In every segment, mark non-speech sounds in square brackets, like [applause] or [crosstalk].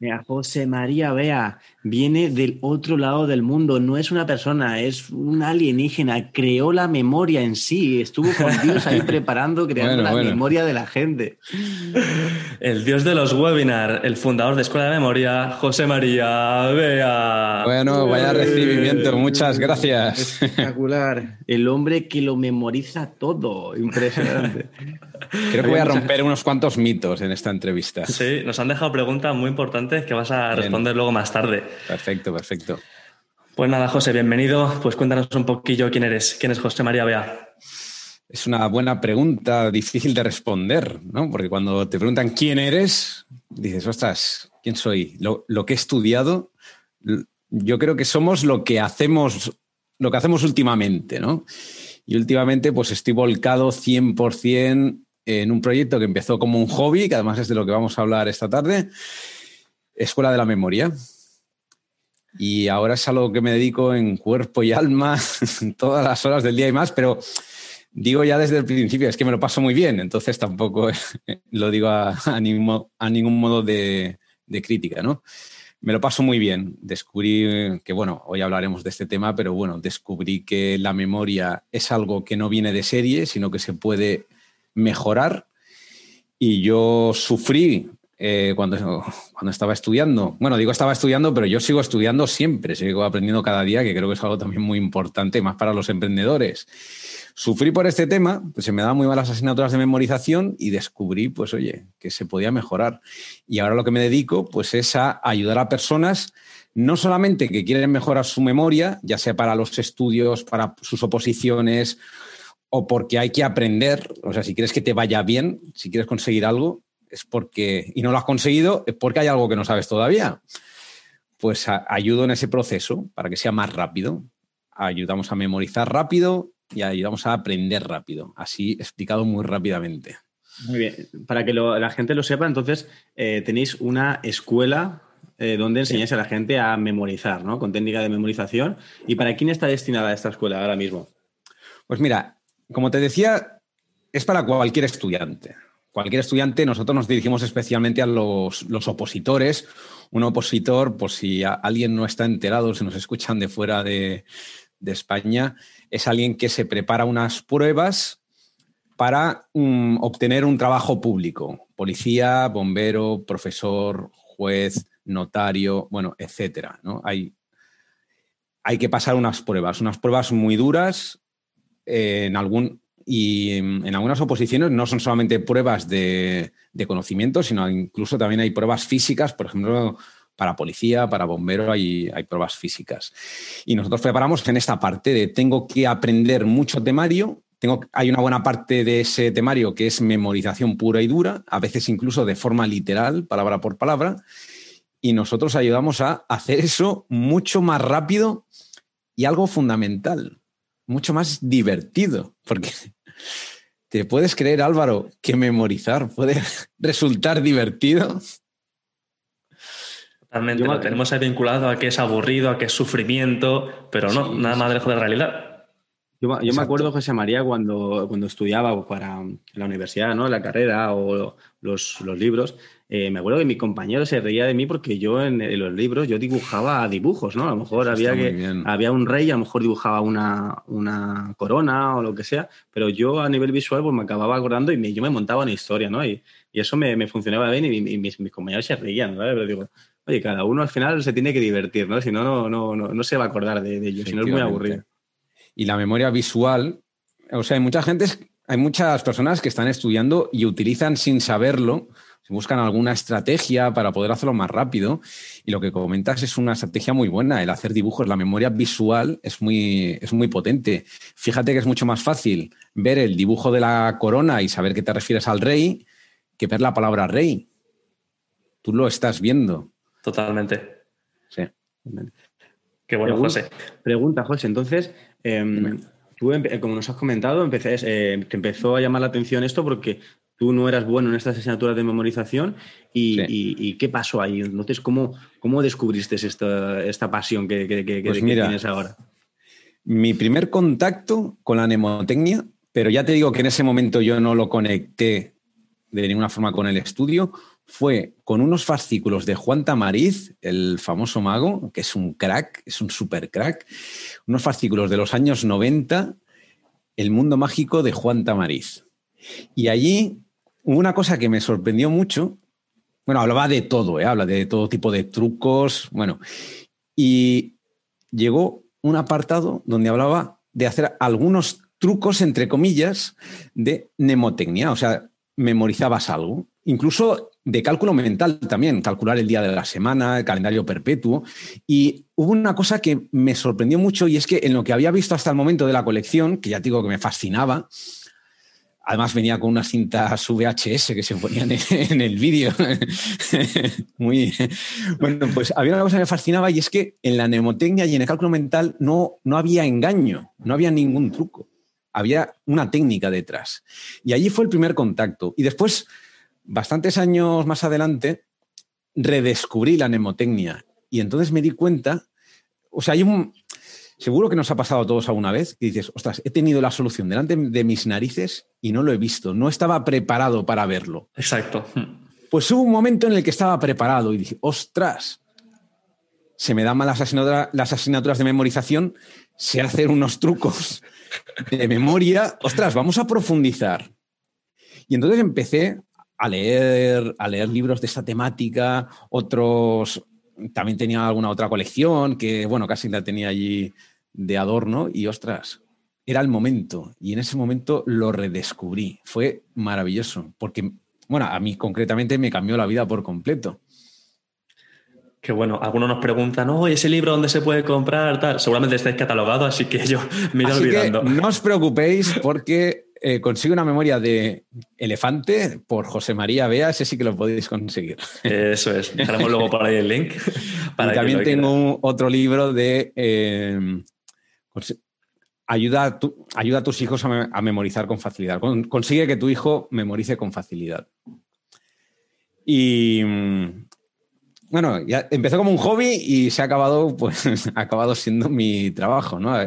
Mira, José María Bea viene del otro lado del mundo, no es una persona, es un alienígena, creó la memoria en sí, estuvo con [laughs] Dios ahí preparando, creando la memoria de la gente. El dios de los webinars, el fundador de Escuela de Memoria, José María Bea. Bueno, vaya recibimiento, muchas gracias. Espectacular. El hombre que lo memoriza todo, impresionante. [laughs] Creo que voy a romper unos cuantos mitos en esta entrevista. Sí, nos han dejado preguntas muy importantes que vas a responder luego más tarde. Perfecto, perfecto. Pues nada, José, bienvenido. Pues cuéntanos un poquillo quién eres. ¿Quién es José María Bea? Es una buena pregunta, difícil de responder, ¿no? Porque cuando te preguntan quién eres, dices, ostras, ¿quién soy? Lo, lo que he estudiado, yo creo que somos lo que hacemos, lo que hacemos últimamente, ¿no? Y últimamente, pues estoy volcado 100% en un proyecto que empezó como un hobby, que además es de lo que vamos a hablar esta tarde, Escuela de la Memoria. Y ahora es algo que me dedico en cuerpo y alma [laughs] todas las horas del día y más, pero digo ya desde el principio, es que me lo paso muy bien, entonces tampoco [laughs] lo digo a, ningún, modo de, de, crítica, ¿no? Me lo paso muy bien. Descubrí que, bueno, hoy hablaremos de este tema, pero bueno, descubrí que la memoria es algo que no viene de serie, sino que se puede mejorar. Y yo sufrí eh, cuando, cuando estaba estudiando. Bueno, digo estaba estudiando, pero yo sigo estudiando siempre, sigo aprendiendo cada día, que creo que es algo también muy importante, más para los emprendedores. Sufrí por este tema, pues se me daban muy malas asignaturas de memorización y descubrí, pues oye, que se podía mejorar. Y ahora lo que me dedico, pues es a ayudar a personas no solamente que quieren mejorar su memoria, ya sea para los estudios, para sus oposiciones o porque hay que aprender, o sea, si quieres que te vaya bien, si quieres conseguir algo, es porque, y no lo has conseguido, es porque hay algo que no sabes todavía. Pues ayudo en ese proceso para que sea más rápido. Ayudamos a memorizar rápido y ayudamos a aprender rápido. Así explicado muy rápidamente. Muy bien. Para que la gente lo sepa, entonces eh, tenéis una escuela eh, donde enseñáis a la gente a memorizar, ¿no? Con técnica de memorización. ¿Y para quién está destinada esta escuela ahora mismo? Pues mira, como te decía, es para cualquier estudiante. Cualquier estudiante, nosotros nos dirigimos especialmente a los, opositores. Un opositor, por si alguien no está enterado, si nos escuchan de fuera de, España, es alguien que se prepara unas pruebas para mm, obtener un trabajo público. Policía, bombero, profesor, juez, notario, bueno, etcétera. ¿no? Hay, hay que pasar unas pruebas, unas pruebas muy duras en algún y en, algunas oposiciones no son solamente pruebas de, conocimiento, sino incluso también hay pruebas físicas, por ejemplo, para policía, para bombero hay, hay pruebas físicas. Y nosotros preparamos en esta parte de tengo que aprender mucho temario, tengo, hay una buena parte de ese temario que es memorización pura y dura, a veces incluso de forma literal, palabra por palabra, y nosotros ayudamos a hacer eso mucho más rápido y algo fundamental, mucho más divertido, porque [laughs] te puedes creer, Álvaro, que memorizar puede [laughs] resultar divertido. Totalmente, lo tenemos ahí vinculado a que es aburrido, a que es sufrimiento, pero no, nada más lejos de la realidad. Yo, me acuerdo, José María, cuando, cuando estudiaba para la universidad, ¿no? la carrera o los, los libros, eh, me acuerdo que mi compañero se reía de mí porque yo en, los libros yo dibujaba dibujos, ¿no? A lo mejor había, que, había un rey, a lo mejor dibujaba una, una, corona o lo que sea, pero yo a nivel visual pues me acababa acordando y yo me montaba una historia, ¿no? Y, y eso me, me, funcionaba bien y, mis, mis, compañeros se reían, ¿no? Pero digo, oye, cada uno al final se tiene que divertir, ¿no? Si no, no, no, no, no se va a acordar de, de ello, si no es muy aburrido. Y la memoria visual, o sea, hay mucha gente, hay muchas personas que están estudiando y utilizan sin saberlo buscan alguna estrategia para poder hacerlo más rápido. Y lo que comentas es una estrategia muy buena, el hacer dibujos. La memoria visual es muy, es muy potente. Fíjate que es mucho más fácil ver el dibujo de la corona y saber que te refieres al rey que ver la palabra rey. Tú lo estás viendo. Totalmente. Sí. Qué bueno, José. Pregunta, José. Entonces, em, tú, como nos has comentado, empecé, eh, te empezó a llamar la atención esto porque tú no eras bueno en estas asignaturas de memorización y, qué pasó ahí. Entonces, ¿cómo, cómo descubriste esta, esta pasión que, pues tienes ahora? Mi primer contacto con la mnemotecnia, pero ya te digo que en ese momento yo no lo conecté de ninguna forma con el estudio, fue con unos fascículos de Juan Tamariz, el famoso mago, que es un crack, es un super crack, unos fascículos de los años 90, El mundo mágico de Juan Tamariz. Y allí una cosa que me sorprendió mucho. Bueno, hablaba de todo, ¿eh? habla de todo tipo de trucos, bueno. Y llegó un apartado donde hablaba de hacer algunos trucos, entre comillas, de mnemotecnia, o sea, memorizabas algo. Incluso de cálculo mental también, calcular el día de la semana, el calendario perpetuo. Y hubo una cosa que me sorprendió mucho y es que en lo que había visto hasta el momento de la colección, que ya digo que me fascinaba, además venía con unas cintas VHS que se ponían en, el vídeo. [laughs] Muy bueno, pues había una cosa que me fascinaba y es que en la mnemotecnia y en el cálculo mental no, no había engaño, no había ningún truco. Había una técnica detrás. Y allí fue el primer contacto. Y después bastantes años más adelante, redescubrí la mnemotecnia y entonces me di cuenta, o sea, hay un, seguro que nos ha pasado a todos alguna vez, que dices, ostras, he tenido la solución delante de mis narices y no lo he visto, no estaba preparado para verlo. Exacto. Pues hubo un momento en el que estaba preparado y dije, ostras, se me dan mal las asignaturas, las asignaturas de memorización, sé hacer unos trucos de memoria, ostras, vamos a profundizar. Y entonces empecé a leer, a leer libros de esta temática, otros, también tenía alguna otra colección que, bueno, casi la tenía allí de adorno y, ostras, era el momento. Y en ese momento lo redescubrí. Fue maravilloso, porque, bueno, a mí concretamente me cambió la vida por completo. Que bueno, algunos nos preguntan, oye, ese libro dónde se puede comprar, tal. Seguramente estáis catalogado, así que yo [laughs] me iré olvidando. no os preocupéis porque eh, consigue una memoria de elefante por José María Bea, ese sí que lo podéis conseguir. Eso es, dejaremos luego por ahí el link. [laughs] y también tengo otro libro de eh, ayuda, a ayuda a tus hijos a, memorizar con facilidad. consigue que tu hijo memorice con facilidad. Y bueno, ya empezó como un hobby y se ha acabado, pues, [laughs] ha acabado siendo mi trabajo, ¿no?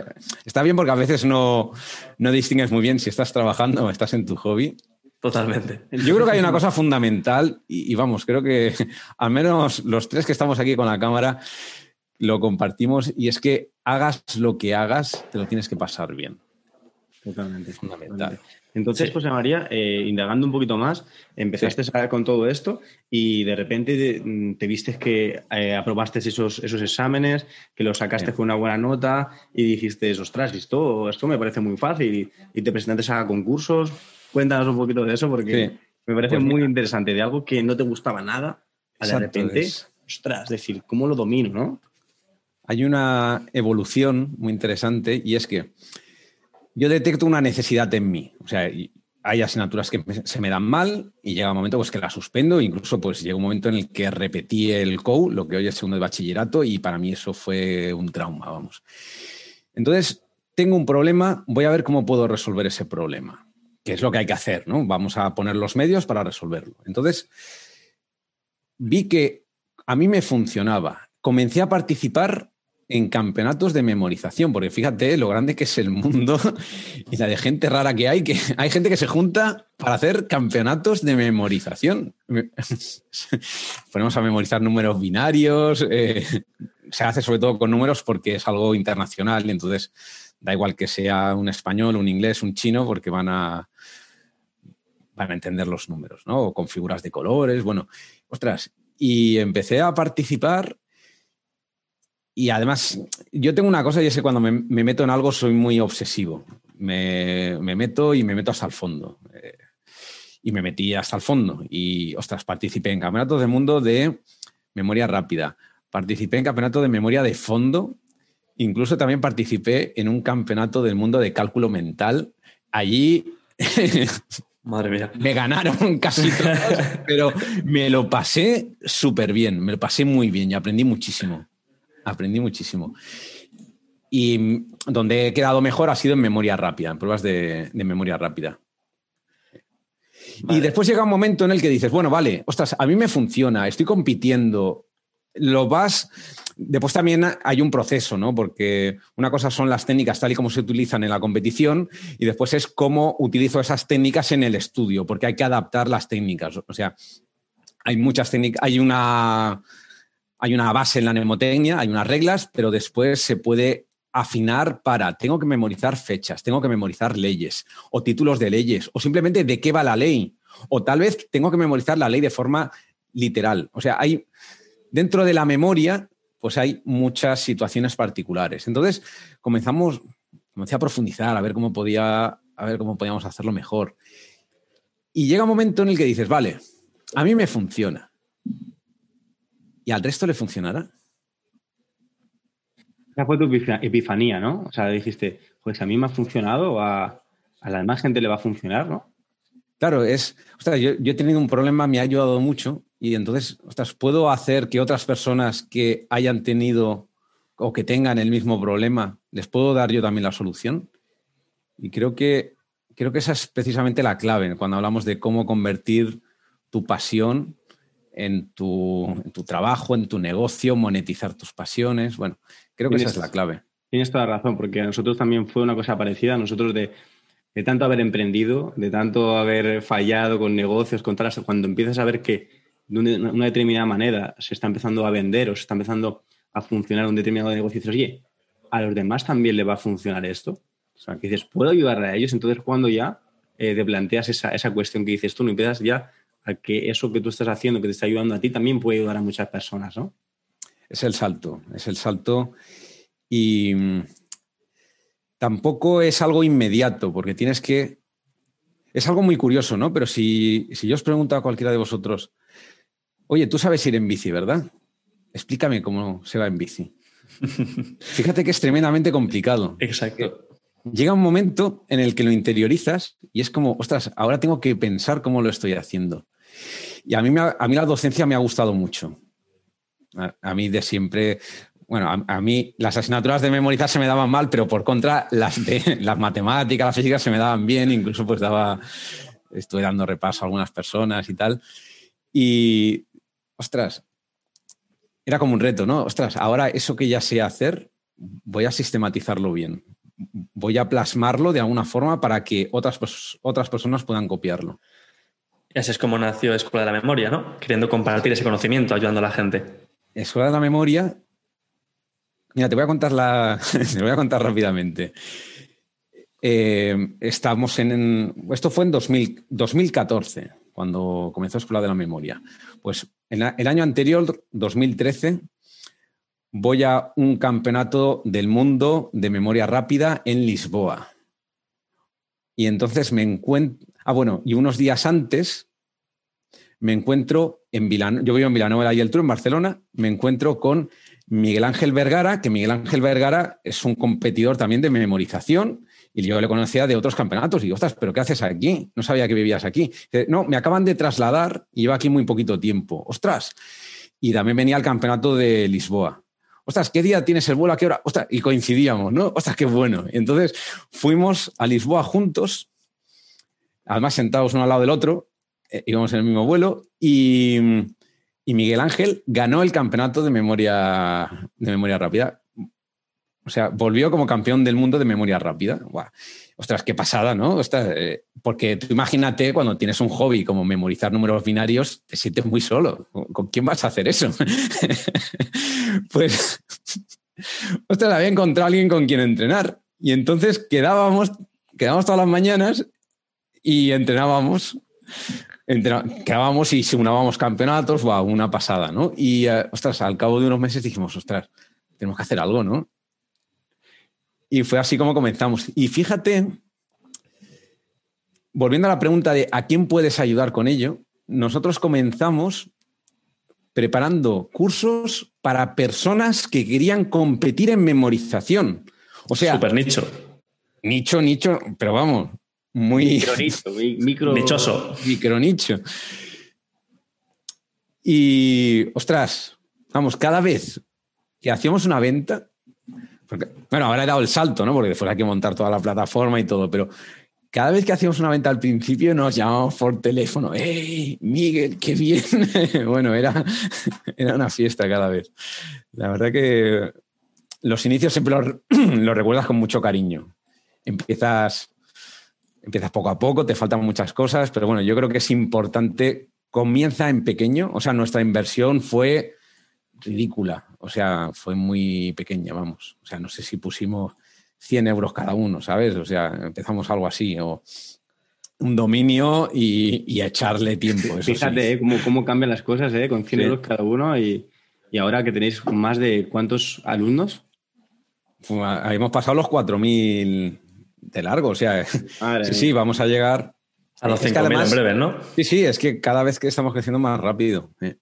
Está bien porque a veces no, no distingues muy bien si estás trabajando o estás en tu hobby. Totalmente. Yo creo que hay una cosa fundamental y, vamos, creo que [laughs] al menos los tres que estamos aquí con la cámara lo compartimos y es que hagas lo que hagas, te lo tienes que pasar bien. Totalmente. Fundamental. Entonces, José María, eh, indagando un poquito más, empezaste a saber con todo esto y de repente mm, te, viste que eh, aprobaste esos, esos exámenes, que los sacaste con una buena nota y dijiste, ostras, esto, esto me parece muy fácil y, te presentaste a concursos. Cuéntanos un poquito de eso porque me parece pues muy interesante, de algo que no te gustaba nada, a de repente, ostras, decir, ¿cómo lo domino, no? Hay una evolución muy interesante y es que yo detecto una necesidad en mí. O sea, hay asignaturas que se me dan mal y llega un momento pues, que las suspendo. Incluso pues, llega un momento en el que repetí el COU, lo que hoy es segundo de bachillerato, y para mí eso fue un trauma, vamos. Entonces, tengo un problema, voy a ver cómo puedo resolver ese problema, que es lo que hay que hacer, ¿no? Vamos a poner los medios para resolverlo. Entonces, vi que a mí me funcionaba. Comencé a participar en campeonatos de memorización, porque fíjate lo grande que es el mundo [laughs] y la de gente rara que hay, que hay gente que se junta para hacer campeonatos de memorización. [laughs] Ponemos a memorizar números binarios, eh, se hace sobre todo con números porque es algo internacional entonces da igual que sea un español, un inglés, un chino, porque van a, van a entender los números, ¿no? Con figuras de colores, bueno, ostras. Y empecé a participar y además, yo tengo una cosa y es que cuando me, meto en algo soy muy obsesivo. Me, meto y me meto hasta el fondo. Eh, y me metí hasta el fondo. Y, ostras, participé en campeonatos del mundo de memoria rápida. Participé en campeonato de memoria de fondo. Incluso también participé en un campeonato del mundo de cálculo mental. Allí [laughs] Madre mía. [laughs] Me ganaron casi todos, pero me lo pasé súper bien, me lo pasé muy bien y aprendí muchísimo. Aprendí muchísimo. Y donde he quedado mejor ha sido en memoria rápida, en pruebas de, memoria rápida. Y después llega un momento en el que dices, bueno, vale, ostras, a mí me funciona, estoy compitiendo, lo vas. Después también hay un proceso, ¿no? Porque una cosa son las técnicas tal y como se utilizan en la competición y después es cómo utilizo esas técnicas en el estudio, porque hay que adaptar las técnicas. O sea, hay muchas técnicas, hay una, hay una base en la mnemotecnia, hay unas reglas, pero después se puede afinar para, tengo que memorizar fechas, tengo que memorizar leyes o títulos de leyes o simplemente de qué va la ley. O tal vez tengo que memorizar la ley de forma literal. O sea, hay dentro de la memoria, pues hay muchas situaciones particulares. Entonces, comenzamos, comencé a profundizar, a ver cómo podía, a ver cómo podíamos hacerlo mejor. Y llega un momento en el que dices, vale, a mí me funciona. ¿Y al resto le funcionará? Esa fue tu epifanía, ¿no? O sea, dijiste, pues a mí me ha funcionado, a, a la demás gente le va a funcionar, ¿no? Claro, es, ostras, yo, he tenido un problema, me ha ayudado mucho y entonces, ostras, puedo hacer que otras personas que hayan tenido o que tengan el mismo problema, les puedo dar yo también la solución. Y creo que, creo que esa es precisamente la clave cuando hablamos de cómo convertir tu pasión en tu, trabajo, en tu negocio, monetizar tus pasiones. Bueno, creo que esa es la clave. Tienes toda la razón, porque a nosotros también fue una cosa parecida. Nosotros de, tanto haber emprendido, de tanto haber fallado con negocios, con cuando empiezas a ver que de una, determinada manera se está empezando a vender o se está empezando a funcionar un determinado negocio, y dices, oye, a los demás también le va a funcionar esto. O sea, que dices, ¿puedo ayudarle a ellos? Entonces, cuando ya eh, te planteas esa, esa cuestión que dices tú, no empiezas ya a que eso que tú estás haciendo, que te está ayudando a ti, también puede ayudar a muchas personas, ¿no? Es el salto, es el salto. Y mm, tampoco es algo inmediato, porque tienes que. Es algo muy curioso, ¿no? Pero si, si yo os pregunto a cualquiera de vosotros, oye, tú sabes ir en bici, ¿verdad? Explícame cómo se va en bici. [laughs] Fíjate que es tremendamente complicado. Exacto. Llega un momento en el que lo interiorizas y es como, ostras, ahora tengo que pensar cómo lo estoy haciendo. Y a mí, a mí la docencia me ha gustado mucho. A, mí de siempre, bueno, a, mí las asignaturas de memorizar se me daban mal, pero por contra las, de, [laughs] las matemáticas, las físicas se me daban bien, incluso pues daba, estuve dando repaso a algunas personas y tal. Y, ostras, era como un reto, ¿no? Ostras, ahora eso que ya sé hacer, voy a sistematizarlo bien. Voy a plasmarlo de alguna forma para que otras, otras personas puedan copiarlo. Y así es como nació Escuela de la Memoria, ¿no? Queriendo compartir ese conocimiento, ayudando a la gente. Escuela de la Memoria. Mira, te voy a contar la. [laughs] te voy a contar rápidamente. Eh, estamos en, Esto fue en 2014, cuando comenzó Escuela de la Memoria. Pues en el año anterior, 2013, voy a un campeonato del mundo de memoria rápida en Lisboa. Y entonces me encuentro. Ah, bueno, y unos días antes me encuentro en Vilanova, yo vivo en Vilanova y el Tour, en Barcelona, me encuentro con Miguel Ángel Vergara, que Miguel Ángel Vergara es un competidor también de memorización y yo le conocía de otros campeonatos. Y digo, ostras, ¿pero qué haces aquí? No sabía que vivías aquí. no, me acaban de trasladar y llevo aquí muy poquito tiempo. Ostras. Y también venía al campeonato de Lisboa. Ostras, ¿qué día tienes el vuelo? ¿A qué hora? Ostras, y coincidíamos, ¿no? Ostras, qué bueno. entonces fuimos a Lisboa juntos además sentados uno al lado del otro, eh, íbamos en el mismo vuelo y, Miguel Ángel ganó el campeonato de memoria, de memoria rápida. O sea, volvió como campeón del mundo de memoria rápida. Ostras, qué pasada, ¿no? Eh, porque tú imagínate cuando tienes un hobby como memorizar números binarios, te sientes muy solo. ¿Con quién vas a hacer eso? [laughs] pues, ostras, había encontrado a alguien con quien entrenar. Y entonces quedábamos, quedábamos todas las mañanas y entrenábamos, quedábamos y unábamos campeonatos, wow, una pasada, ¿no? Y, eh, ostras, al cabo de unos meses dijimos, ostras, tenemos que hacer algo, ¿no? Y fue así como comenzamos. Y fíjate, volviendo a la pregunta de a quién puedes ayudar con ello, nosotros comenzamos preparando cursos para personas que querían competir en memorización. O sea, super nicho. Nicho, nicho, pero vamos, muy micro, nichoso. Micronicho. Y, ostras, vamos, cada vez que hacíamos una venta, bueno, ahora he dado el salto, ¿no? Porque después hay que montar toda la plataforma y todo, pero cada vez que hacíamos una venta al principio nos llamábamos por teléfono, ¡Hey, Miguel, qué bien! [laughs] bueno, era, era una fiesta cada vez. La verdad que los inicios siempre los, [clears throat] los recuerdas con mucho cariño. Empiezas empiezas poco a poco, te faltan muchas cosas, pero bueno, yo creo que es importante comienza en pequeño, o sea, nuestra inversión fue ridícula, o sea, fue muy pequeña, vamos. O sea, no sé si pusimos 100 euros cada uno, ¿sabes? O sea, empezamos algo así, o un dominio y, echarle tiempo. Fíjate ¿eh? cómo, cambian las cosas, ¿eh? Con 100 euros cada uno y, ahora que tenéis más de cuántos alumnos. hemos pasado los 4.000 de largo, o sea, sí, sí, vamos a llegar a los 5.000 en breve, ¿no? Sí, sí, es que cada vez que estamos creciendo más rápido. ¿eh?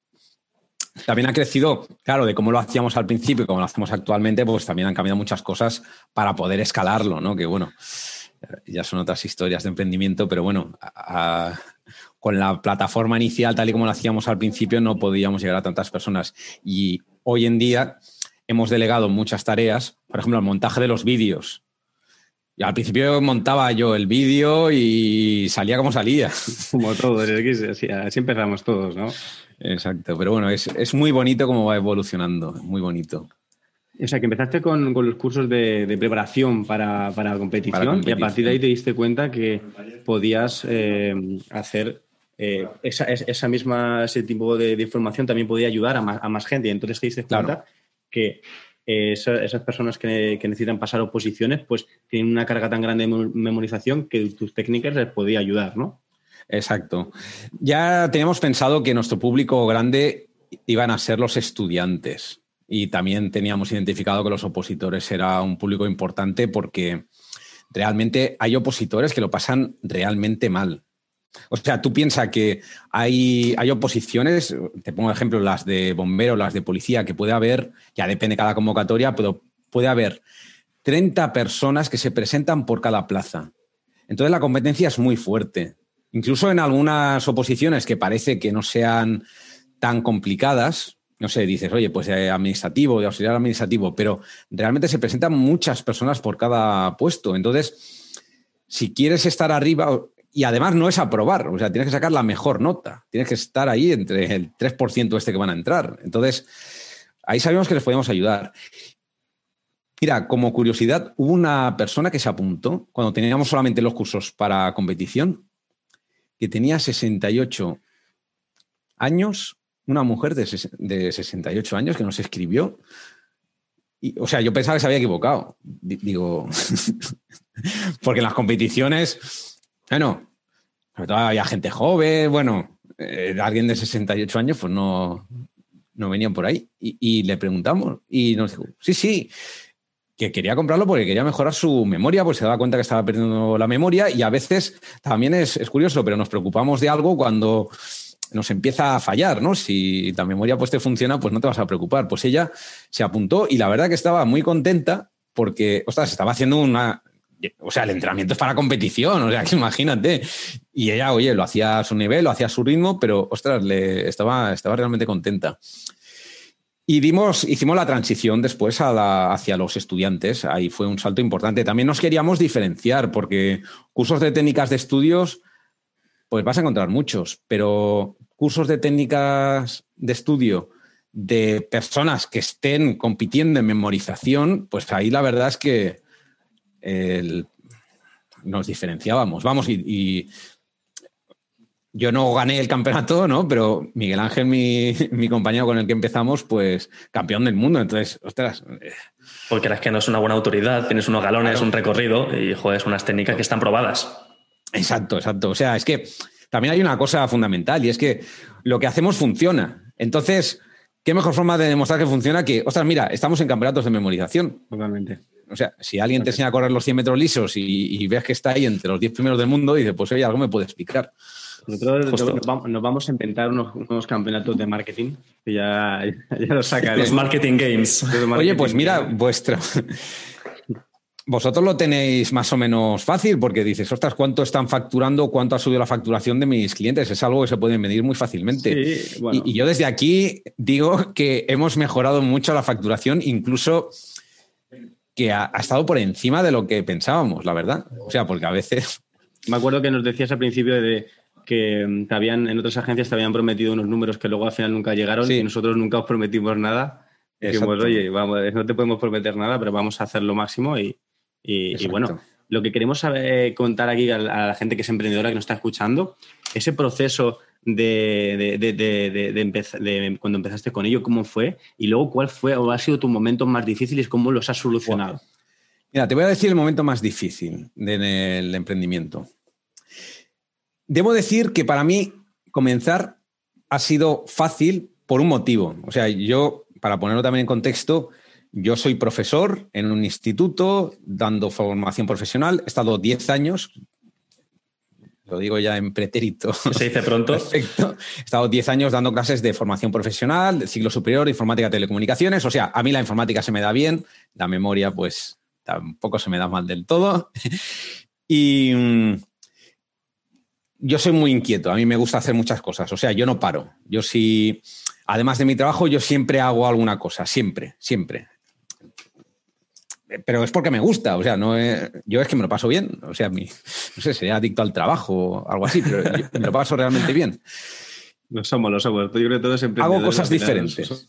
También ha crecido, claro, de cómo lo hacíamos al principio y cómo lo hacemos actualmente, pues también han cambiado muchas cosas para poder escalarlo, ¿no? Que bueno, ya son otras historias de emprendimiento, pero bueno, con la plataforma inicial, tal y como lo hacíamos al principio, no podíamos llegar a tantas personas. Y hoy en día hemos delegado muchas tareas, por ejemplo, el montaje de los vídeos. Y al principio montaba yo el vídeo y salía como salía. [laughs] Como todos, así, empezamos todos, ¿no? Exacto, pero bueno, es, muy bonito cómo va evolucionando, muy bonito. O sea, que empezaste con, los cursos de, preparación para, para, competición, y a partir de ahí te diste cuenta que podías eh, hacer eh, esa, misma, ese tipo de, información también podía ayudar a más, gente. Y entonces te diste cuenta que esas personas que, necesitan pasar oposiciones, pues tienen una carga tan grande de memorización que tus técnicas les podía ayudar, ¿no? Exacto. Ya teníamos pensado que nuestro público grande iban a ser los estudiantes y también teníamos identificado que los opositores era un público importante porque realmente hay opositores que lo pasan realmente mal. O sea, tú piensas que hay, hay oposiciones, te pongo ejemplo, las de bombero, las de policía, que puede haber, ya depende cada convocatoria, pero puede haber 30 personas que se presentan por cada plaza. Entonces la competencia es muy fuerte. Incluso en algunas oposiciones que parece que no sean tan complicadas, no sé, dices, oye, pues de administrativo, de auxiliar administrativo, pero realmente se presentan muchas personas por cada puesto. Entonces, si quieres estar arriba, y además no es aprobar, o sea, tienes que sacar la mejor nota, tienes que estar ahí entre el 3% este que van a entrar. Entonces, ahí sabíamos que les podíamos ayudar. Mira, como curiosidad, hubo una persona que se apuntó cuando teníamos solamente los cursos para competición que tenía 68 años, una mujer de, 68 años que nos escribió. Y, o sea, yo pensaba que se había equivocado. Digo, [laughs] porque en las competiciones, bueno, sobre todo había gente joven, bueno, eh, alguien de 68 años, pues no, no venían por ahí. Y, le preguntamos y nos dijo, sí, sí, que quería comprarlo porque quería mejorar su memoria, pues se daba cuenta que estaba perdiendo la memoria y a veces también es, curioso, pero nos preocupamos de algo cuando nos empieza a fallar, ¿no? Si la memoria pues te funciona, pues no te vas a preocupar. Pues ella se apuntó y la verdad que estaba muy contenta porque, ostras, estaba haciendo una... O sea, el entrenamiento es para competición, o sea, [laughs] que imagínate. Y ella, oye, lo hacía a su nivel, lo hacía a su ritmo, pero, ostras, le, estaba, estaba realmente contenta. Y dimos, hicimos la transición después hacia los estudiantes. Ahí fue un salto importante. También nos queríamos diferenciar porque cursos de técnicas de estudios, pues vas a encontrar muchos, pero cursos de técnicas de estudio de personas que estén compitiendo en memorización, pues ahí la verdad es que nos diferenciábamos. Vamos, y yo no gané el campeonato, ¿no? Pero Miguel Ángel, mi, compañero con el que empezamos, pues campeón del mundo. Entonces, ostras. Eh. Porque eres que no es una buena autoridad, tienes unos galones, un recorrido y joder, unas técnicas que están probadas. Exacto, exacto. O sea, es que también hay una cosa fundamental y es que lo que hacemos funciona. Entonces, ¿qué mejor forma de demostrar que funciona que, ostras, mira, estamos en campeonatos de memorización? Totalmente. O sea, si alguien te enseña a correr los 100 metros lisos y, y ves que está ahí entre los 10 primeros del mundo, dice, pues oye, algo me puede explicar. Nosotros nos vamos a inventar unos, campeonatos de marketing que ya, [laughs] ya los sacaremos. [laughs] Los marketing games. Oye, pues mira, vuestro. Vosotros lo tenéis más o menos fácil porque dices, ostras, ¿cuánto están facturando? ¿Cuánto ha subido la facturación de mis clientes? Es algo que se puede medir muy fácilmente. y, yo desde aquí digo que hemos mejorado mucho la facturación, incluso que ha, estado por encima de lo que pensábamos, la verdad. O sea, porque a veces... [laughs] Me acuerdo que nos decías al principio de que mm, te habían, en otras agencias te habían prometido unos números que luego al final nunca llegaron y nosotros nunca os prometimos nada. Dijimos, oye, vamos, no te podemos prometer nada, pero vamos a hacer lo máximo y, y, bueno, lo que queremos saber, contar aquí a la, gente que es emprendedora, que nos está escuchando, ese proceso de, de, cuando empezaste con ello, cómo fue, y luego cuál fue o ha sido tu momento más difícil y cómo los has solucionado. Mira, te voy a decir el momento más difícil del emprendimiento. Debo decir que para mí comenzar ha sido fácil por un motivo. O sea, yo, para ponerlo también en contexto, yo soy profesor en un instituto dando formación profesional. He estado 10 años, lo digo ya en pretérito. Se dice [laughs] pronto. Perfecto. He estado 10 años dando clases de formación profesional, de ciclo superior, informática, telecomunicaciones. O sea, a mí la informática se me da bien, la memoria, pues tampoco se me da mal del todo. [laughs] y mm, yo soy muy inquieto, a mí me gusta hacer muchas cosas. O sea, yo no paro. Yo sí, además de mi trabajo, yo siempre hago alguna cosa, siempre, siempre pero es porque me gusta, o sea, no yo es que me lo paso bien, o sea, mi, no sé, sería adicto al trabajo o algo así, pero me lo paso realmente bien. Lo somos, lo somos. Yo creo que todos Hago cosas diferentes.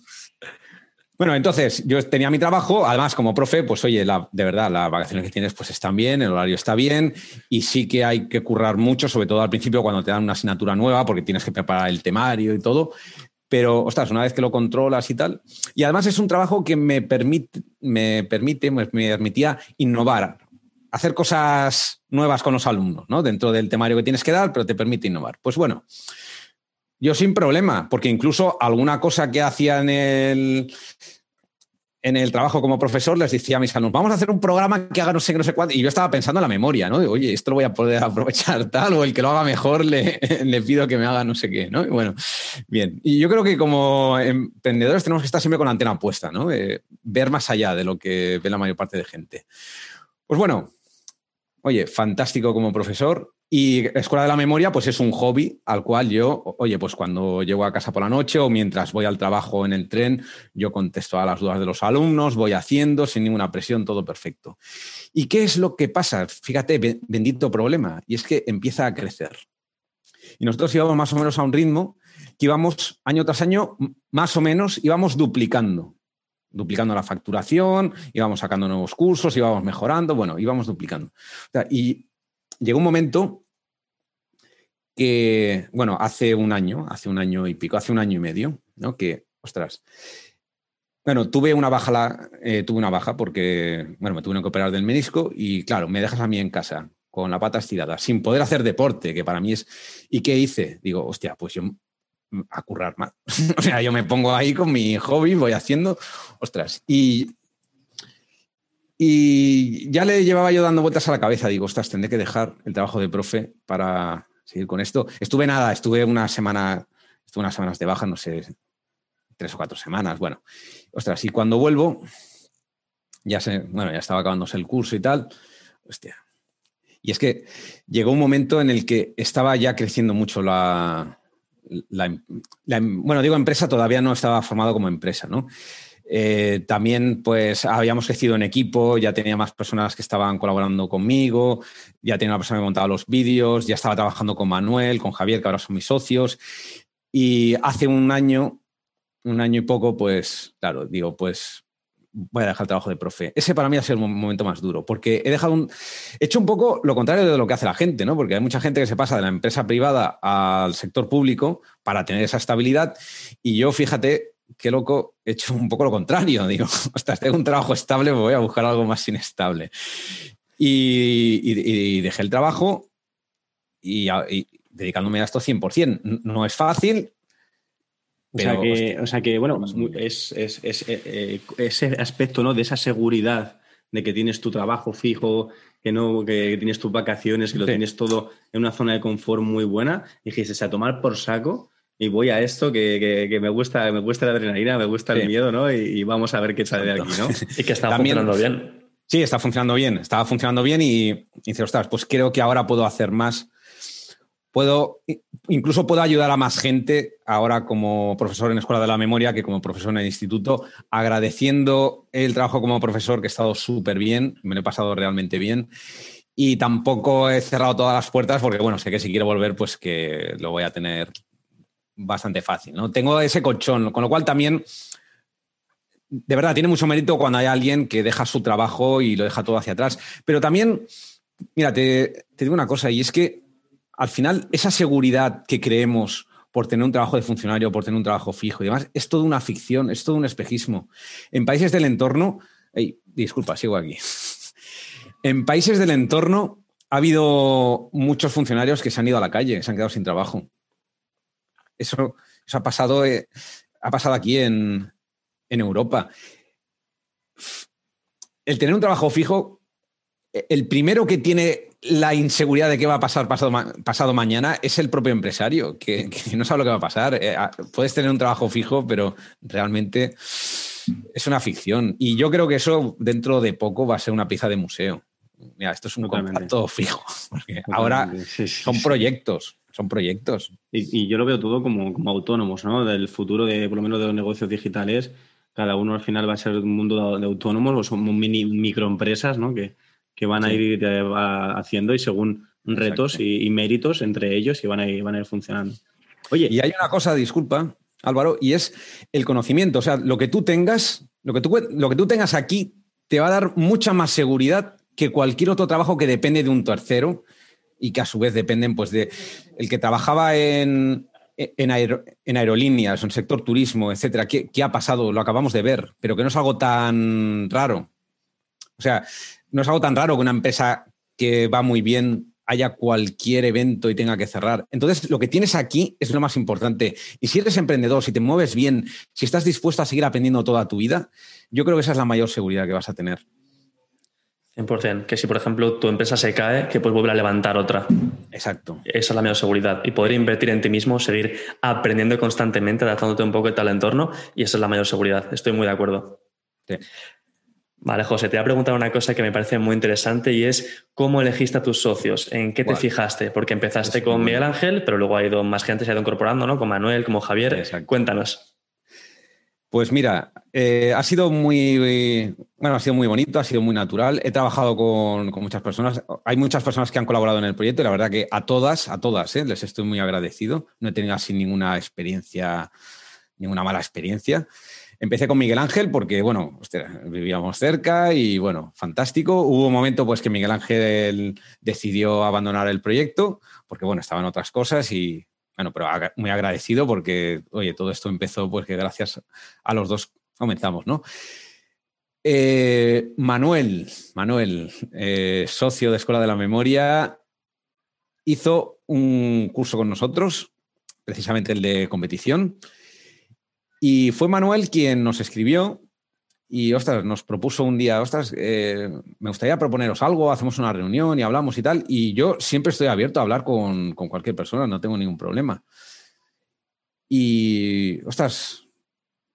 Bueno, entonces yo tenía mi trabajo, además como profe, pues oye, de verdad, las vacaciones que tienes pues están bien, el horario está bien y sí que hay que currar mucho, sobre todo al principio cuando te dan una asignatura nueva porque tienes que preparar el temario y todo, pero, ostras, una vez que lo controlas y tal. Y además es un trabajo que me permite, me permite, me permitía innovar, hacer cosas nuevas con los alumnos, ¿no? Dentro del temario que tienes que dar, pero te permite innovar. Pues bueno, yo sin problema, porque incluso alguna cosa que hacía en el, en el trabajo como profesor les decía a mis alumnos, vamos a hacer un programa que haga no sé qué, no sé cuánto. Y yo estaba pensando en la memoria, ¿no? oye, esto lo voy a poder [laughs] aprovechar tal, o el que lo haga mejor [laughs] le, pido que me haga no sé qué, ¿no? Y bueno, bien. Y yo creo que como emprendedores tenemos que estar siempre con la antena puesta, ¿no? ver más allá de lo que ve la mayor parte de gente. Pues bueno, oye, fantástico como profesor. Y Escuela de la Memoria, pues es un hobby al cual yo, oye, pues cuando llego a casa por la noche o mientras voy al trabajo en el tren, yo contesto a las dudas de los alumnos, voy haciendo sin ninguna presión, todo perfecto. ¿Y qué es lo que pasa? Fíjate, bendito problema, y es que empieza a crecer. Y nosotros íbamos más o menos a un ritmo que íbamos año tras año, más o menos, íbamos duplicando duplicando la facturación, íbamos sacando nuevos cursos, íbamos mejorando, bueno, íbamos duplicando. y llegó un momento que, bueno, hace un año, hace un año y pico, hace un año y medio, ¿no? Que, ostras, bueno, tuve una baja, eh, tuve una baja porque, bueno, me tuve que operar del menisco y, claro, me dejas a mí en casa con la pata estirada, sin poder hacer deporte, que para mí es... ¿Y qué hice? Digo, hostia, pues yo a currar más. [laughs] o sea, yo me pongo ahí con mi hobby, voy haciendo, ostras, y y ya le llevaba yo dando vueltas a la cabeza. Digo, ostras, tendré que dejar el trabajo de profe para seguir con esto. Estuve nada, estuve una semana, estuve unas semanas de baja, no sé, tres o cuatro semanas. Bueno, ostras, y cuando vuelvo, ya se, bueno, ya estaba acabándose el curso y tal. Hostia. Y es que llegó un momento en el que estaba ya creciendo mucho la, la bueno, digo empresa, todavía no estaba formado como empresa, ¿no? Eh, también, pues, habíamos crecido en equipo, ya tenía más personas que estaban colaborando conmigo, ya tenía una persona que montaba los vídeos, ya estaba trabajando con Manuel, con Javier, que ahora son mis socios. Y hace un año, un año y poco, pues, claro, digo, pues, voy a dejar el trabajo de profe. Ese para mí ha sido el momento más duro, porque he dejado un, he hecho un poco lo contrario de lo que hace la gente, ¿no? Porque hay mucha gente que se pasa de la empresa privada al sector público para tener esa estabilidad. Y yo, fíjate, qué loco, he hecho un poco lo contrario. Digo, [laughs] hasta tengo un trabajo estable, voy a buscar algo más inestable. Y, dejé el trabajo y, dedicándome a esto 100%. No es fácil. o, sea que, bueno, es, eh, eh, ese aspecto ¿no? de esa seguridad de que tienes tu trabajo fijo, que no que tienes tus vacaciones, que lo tienes todo en una zona de confort muy buena, dijiste, a tomar por saco y voy a esto que, que, me gusta me gusta la adrenalina, me gusta el miedo, ¿no? Y, vamos a ver qué sale de aquí, ¿no? [laughs] y que está funcionando bien. Sí, está funcionando bien, estaba funcionando bien y, y dice, ostras, pues creo que ahora puedo hacer más. Puedo, incluso puedo ayudar a más gente ahora como profesor en Escuela de la Memoria que como profesor en el instituto, agradeciendo el trabajo como profesor que ha estado súper bien, me lo he pasado realmente bien y tampoco he cerrado todas las puertas porque, bueno, sé que si quiero volver, pues que lo voy a tener bastante fácil. ¿no? Tengo ese colchón, con lo cual también, de verdad, tiene mucho mérito cuando hay alguien que deja su trabajo y lo deja todo hacia atrás. Pero también, mira, te, digo una cosa, y es que al final esa seguridad que creemos por tener un trabajo de funcionario, por tener un trabajo fijo y demás. Es toda una ficción, es todo un espejismo. En países del entorno, disculpa, sigo aquí. [laughs] En países del entorno ha habido muchos funcionarios que se han ido a la calle, se han quedado sin trabajo. Eso, ha, pasado, eh, ha pasado aquí en, en Europa. El tener un trabajo fijo, el primero que tiene la inseguridad de qué va a pasar pasado, pasado mañana es el propio empresario, [laughs] que, no sabe lo que va a pasar. Eh, puedes tener un trabajo fijo, pero realmente es una ficción. Y yo creo que eso dentro de poco va a ser una pieza de museo. Mira, esto es un contrato fijo. [laughs] ahora son proyectos, son proyectos. Y, yo lo veo todo como, como autónomos, ¿no? Del futuro de, por lo menos, de los negocios digitales. Cada uno al final va a ser un mundo de, autónomos o son mini microempresas, ¿no? Que, que van a ir eh, haciendo y según retos y, méritos entre ellos y van a ir, van a ir funcionando. Oye, y hay una cosa, disculpa, Álvaro, y es el conocimiento. O sea, lo que tú tengas, lo que tú, lo que tú tengas aquí te va a dar mucha más seguridad que cualquier otro trabajo que depende de un tercero y que a su vez dependen, pues, de el que trabajaba en, en, en aerolíneas, en sector turismo, etcétera. ¿Qué, ¿Qué ha pasado? Lo acabamos de ver, pero que no es algo tan raro. O sea, no es algo tan raro que una empresa que va muy bien haya cualquier evento y tenga que cerrar. Entonces, lo que tienes aquí es lo más importante. Y si eres emprendedor, si te mueves bien, si estás dispuesto a seguir aprendiendo toda tu vida, yo creo que esa es la mayor seguridad que vas a tener. 100%. Que si, por ejemplo, tu empresa se cae, que puedes volver a levantar otra. Exacto. Esa es la mayor seguridad. Y poder invertir en ti mismo, seguir aprendiendo constantemente, adaptándote un poco al entorno, y esa es la mayor seguridad. Estoy muy de acuerdo. Sí. Vale, José, te voy a preguntar una cosa que me parece muy interesante y es cómo elegiste a tus socios, en qué te fijaste, porque empezaste con Miguel Ángel, pero luego ha ido más gente, se ha ido incorporando, ¿no? Con Manuel, como Javier. Cuéntanos. Pues mira, eh, ha sido muy, bueno, ha sido muy bonito, ha sido muy natural. He trabajado con, muchas personas. Hay muchas personas que han colaborado en el proyecto y la verdad que a todas, a todas, eh, les estoy muy agradecido. No he tenido así ninguna experiencia, ninguna mala experiencia. Empecé con Miguel Ángel porque, bueno, vivíamos cerca y, bueno, fantástico. Hubo un momento pues que Miguel Ángel decidió abandonar el proyecto porque, bueno, estaban otras cosas y, bueno, pero muy agradecido porque, oye, todo esto empezó pues que gracias a los dos comenzamos, ¿no? Eh, Manuel, Manuel, eh, socio de Escuela de la Memoria, hizo un curso con nosotros, precisamente el de competición. Y fue Manuel quien nos escribió y, ostras, nos propuso un día, ostras, eh, me gustaría proponeros algo, hacemos una reunión y hablamos y tal. Y yo siempre estoy abierto a hablar con, cualquier persona, no tengo ningún problema. Y, ostras,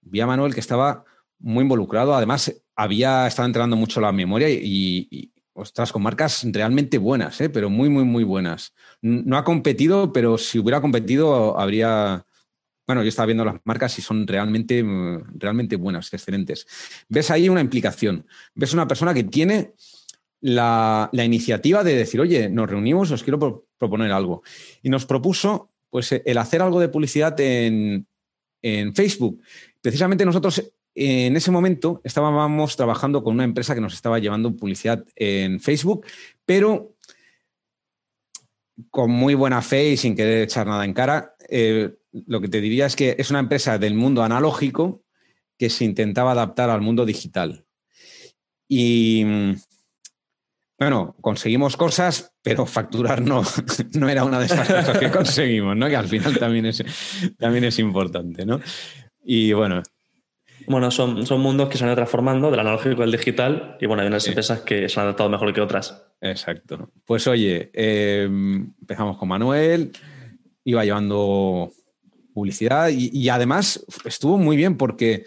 vi a Manuel que estaba muy involucrado, además había estado entrenando mucho la memoria y, ostras, con marcas realmente buenas, ¿eh? pero muy, muy, muy buenas. No ha competido, pero si hubiera competido habría bueno, yo estaba viendo las marcas y son realmente, mm, realmente buenas, excelentes. Ves ahí una implicación. Ves una persona que tiene la, iniciativa de decir, oye, nos reunimos, os quiero proponer algo. Y nos propuso pues, el hacer algo de publicidad en, en Facebook. Precisamente nosotros en ese momento estábamos trabajando con una empresa que nos estaba llevando publicidad en Facebook, pero con muy buena fe y sin querer echar nada en cara. Eh, lo que te diría es que es una empresa del mundo analógico que se intentaba adaptar al mundo digital. Y bueno, conseguimos cosas, pero facturar no, [laughs] no era una de esas cosas que conseguimos, ¿no? Que al final también es, también es importante, ¿no? Y bueno. Bueno, son, son mundos que se han ido transformando del analógico al digital y bueno, hay unas empresas que se han adaptado mejor que otras. Exacto. Pues oye, eh, empezamos con Manuel, iba llevando publicidad y, además estuvo muy bien porque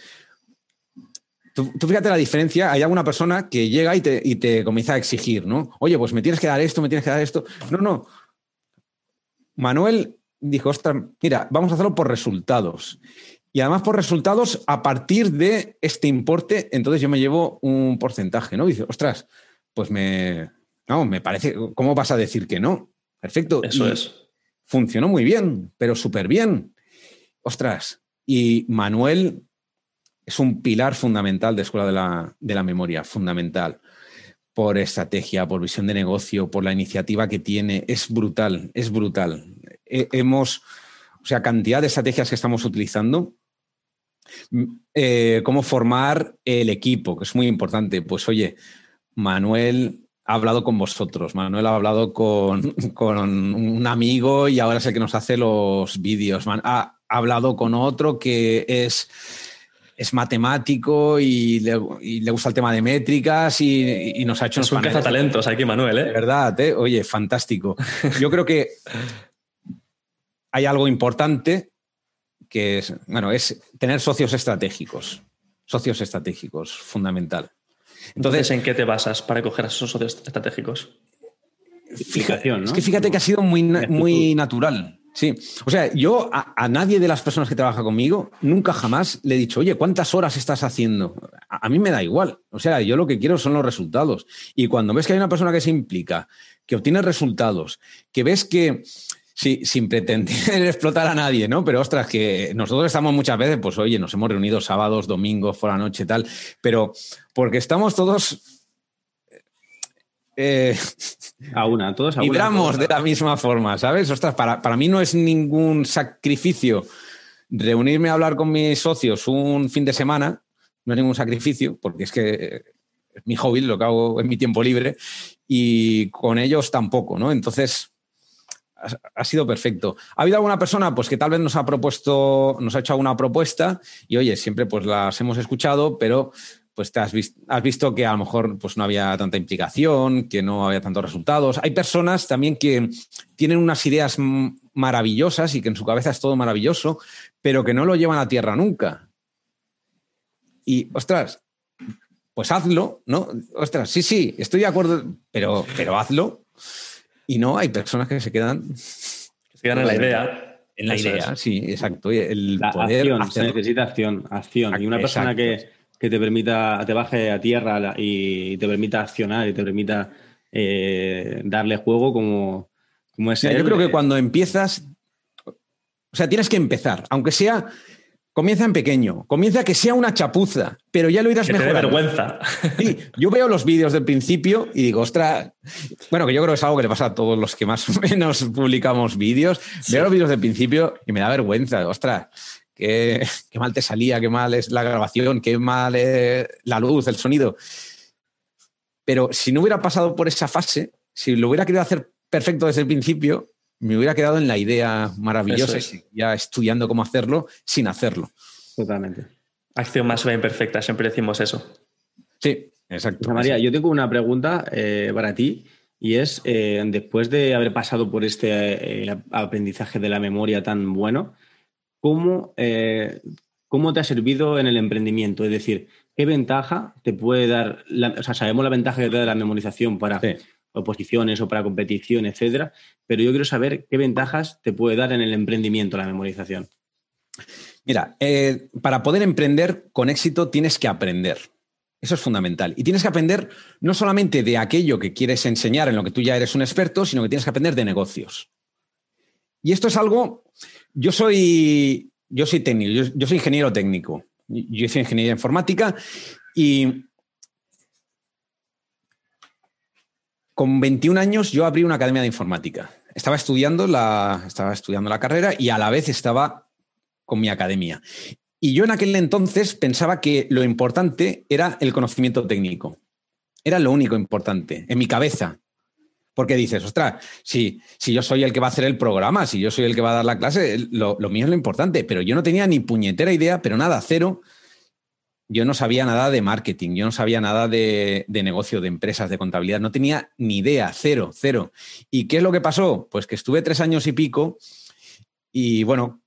tú, fíjate la diferencia, hay alguna persona que llega y te, y te comienza a exigir, ¿no? Oye, pues me tienes que dar esto, me tienes que dar esto. No, no. Manuel dijo, ostras, mira, vamos a hacerlo por resultados. Y además por resultados, a partir de este importe, entonces yo me llevo un porcentaje, ¿no? dice, ostras, pues me, no, me parece, ¿cómo vas a decir que no? Perfecto. Eso es. Funcionó muy bien, pero súper bien ostras, y Manuel es un pilar fundamental de Escuela de la, Memoria, fundamental por estrategia, por visión de negocio, por la iniciativa que tiene. Es brutal, es brutal. hemos, o sea, cantidad de estrategias que estamos utilizando. Mm, eh, cómo formar el equipo, que es muy importante. Pues oye, Manuel ha hablado con vosotros, Manuel ha hablado [laughs] con, un amigo y ahora es el que nos hace los vídeos. Ha, hablado con otro que es, es matemático y le, gusta el tema de métricas y, nos ha hecho... Es un talentos aquí, Manuel, ¿eh? De verdad, ¿eh? Oye, fantástico. Yo creo que hay algo importante que es, bueno, es tener socios estratégicos. Socios estratégicos, fundamental. Entonces, ¿en qué te basas para coger a esos socios estratégicos? Fijación, ¿no? Es que fíjate que ha sido muy, muy natural. Sí, o sea, yo a, nadie de las personas que trabaja conmigo nunca jamás le he dicho, oye, ¿cuántas horas estás haciendo? A, a, mí me da igual. O sea, yo lo que quiero son los resultados. Y cuando ves que hay una persona que se implica, que obtiene resultados, que ves que Sí, sin pretender [laughs] explotar a nadie, ¿no? Pero ostras, que nosotros estamos muchas veces, pues oye, nos hemos reunido sábados, domingos, por la noche, tal, pero porque estamos todos. Eh, [laughs] a una, todos a Vibramos de la misma forma, ¿sabes? Ostras, para, para mí no es ningún sacrificio reunirme a hablar con mis socios un fin de semana, no es ningún sacrificio, porque es que es mi hobby, lo que hago en mi tiempo libre, y con ellos tampoco, ¿no? Entonces, ha, sido perfecto. ¿Ha habido alguna persona pues, que tal vez nos ha propuesto, nos ha hecho alguna propuesta y oye, siempre pues las hemos escuchado, pero pues te has, visto que a lo mejor pues, no había tanta implicación, que no había tantos resultados. Hay personas también que tienen unas ideas maravillosas y que en su cabeza es todo maravilloso, pero que no lo llevan a tierra nunca. Y, ostras, pues hazlo, ¿no? Ostras, sí, sí, estoy de acuerdo, pero, pero hazlo y no, hay personas que se quedan. se quedan en la idea. En la idea, sí, exacto. El la acción, se necesita acción, acción. Y una persona que, te permita, te baje a tierra y te permita accionar y te permita eh, darle juego como, como es. yo creo que cuando empiezas, o sea, tienes que empezar, aunque sea Comienza en pequeño, comienza que sea una chapuza, pero ya lo irás mejor. vergüenza. Sí, yo veo los vídeos del principio y digo, ostras, bueno, que yo creo que es algo que le pasa a todos los que más o menos publicamos vídeos. Veo los vídeos del principio y me da vergüenza, ostras, qué, qué, mal te salía, qué mal es la grabación, qué mal es la luz, el sonido. Pero si no hubiera pasado por esa fase, si lo hubiera querido hacer perfecto desde el principio, me hubiera quedado en la idea maravillosa ya estudiando cómo hacerlo sin hacerlo. Totalmente. Acción más o imperfecta, siempre decimos eso. Sí, exacto. María, yo tengo una pregunta eh, para ti y es, eh, después de haber pasado por este eh, aprendizaje de la memoria tan bueno, ¿cómo, ¿cómo te ha servido en el emprendimiento? Es decir, ¿qué ventaja te puede dar? o sea, sabemos la ventaja que te da la memorización para oposiciones o para competición, etcétera. Pero yo quiero saber qué ventajas te puede dar en el emprendimiento la memorización. Mira, eh, para poder emprender con éxito tienes que aprender. Eso es fundamental. Y tienes que aprender no solamente de aquello que quieres enseñar en lo que tú ya eres un experto, sino que tienes que aprender de negocios. Y esto es algo, yo soy, yo soy técnico, yo, yo soy ingeniero técnico. Yo hice ingeniería informática y Con 21 años yo abrí una academia de informática. Estaba estudiando la, estaba estudiando la carrera y a la vez estaba con mi academia. Y yo en aquel entonces pensaba que lo importante era el conocimiento técnico. Era lo único importante, en mi cabeza. Porque dices, ostras, si, si yo soy el que va a hacer el programa, si yo soy el que va a dar la clase, lo, lo mío es lo importante. Pero yo no tenía ni puñetera idea, pero nada, cero, yo no sabía nada de marketing, yo no sabía nada de, negocio, de empresas, de contabilidad, no tenía ni idea, cero, cero. ¿Y qué es lo que pasó? Pues que estuve tres años y pico y bueno,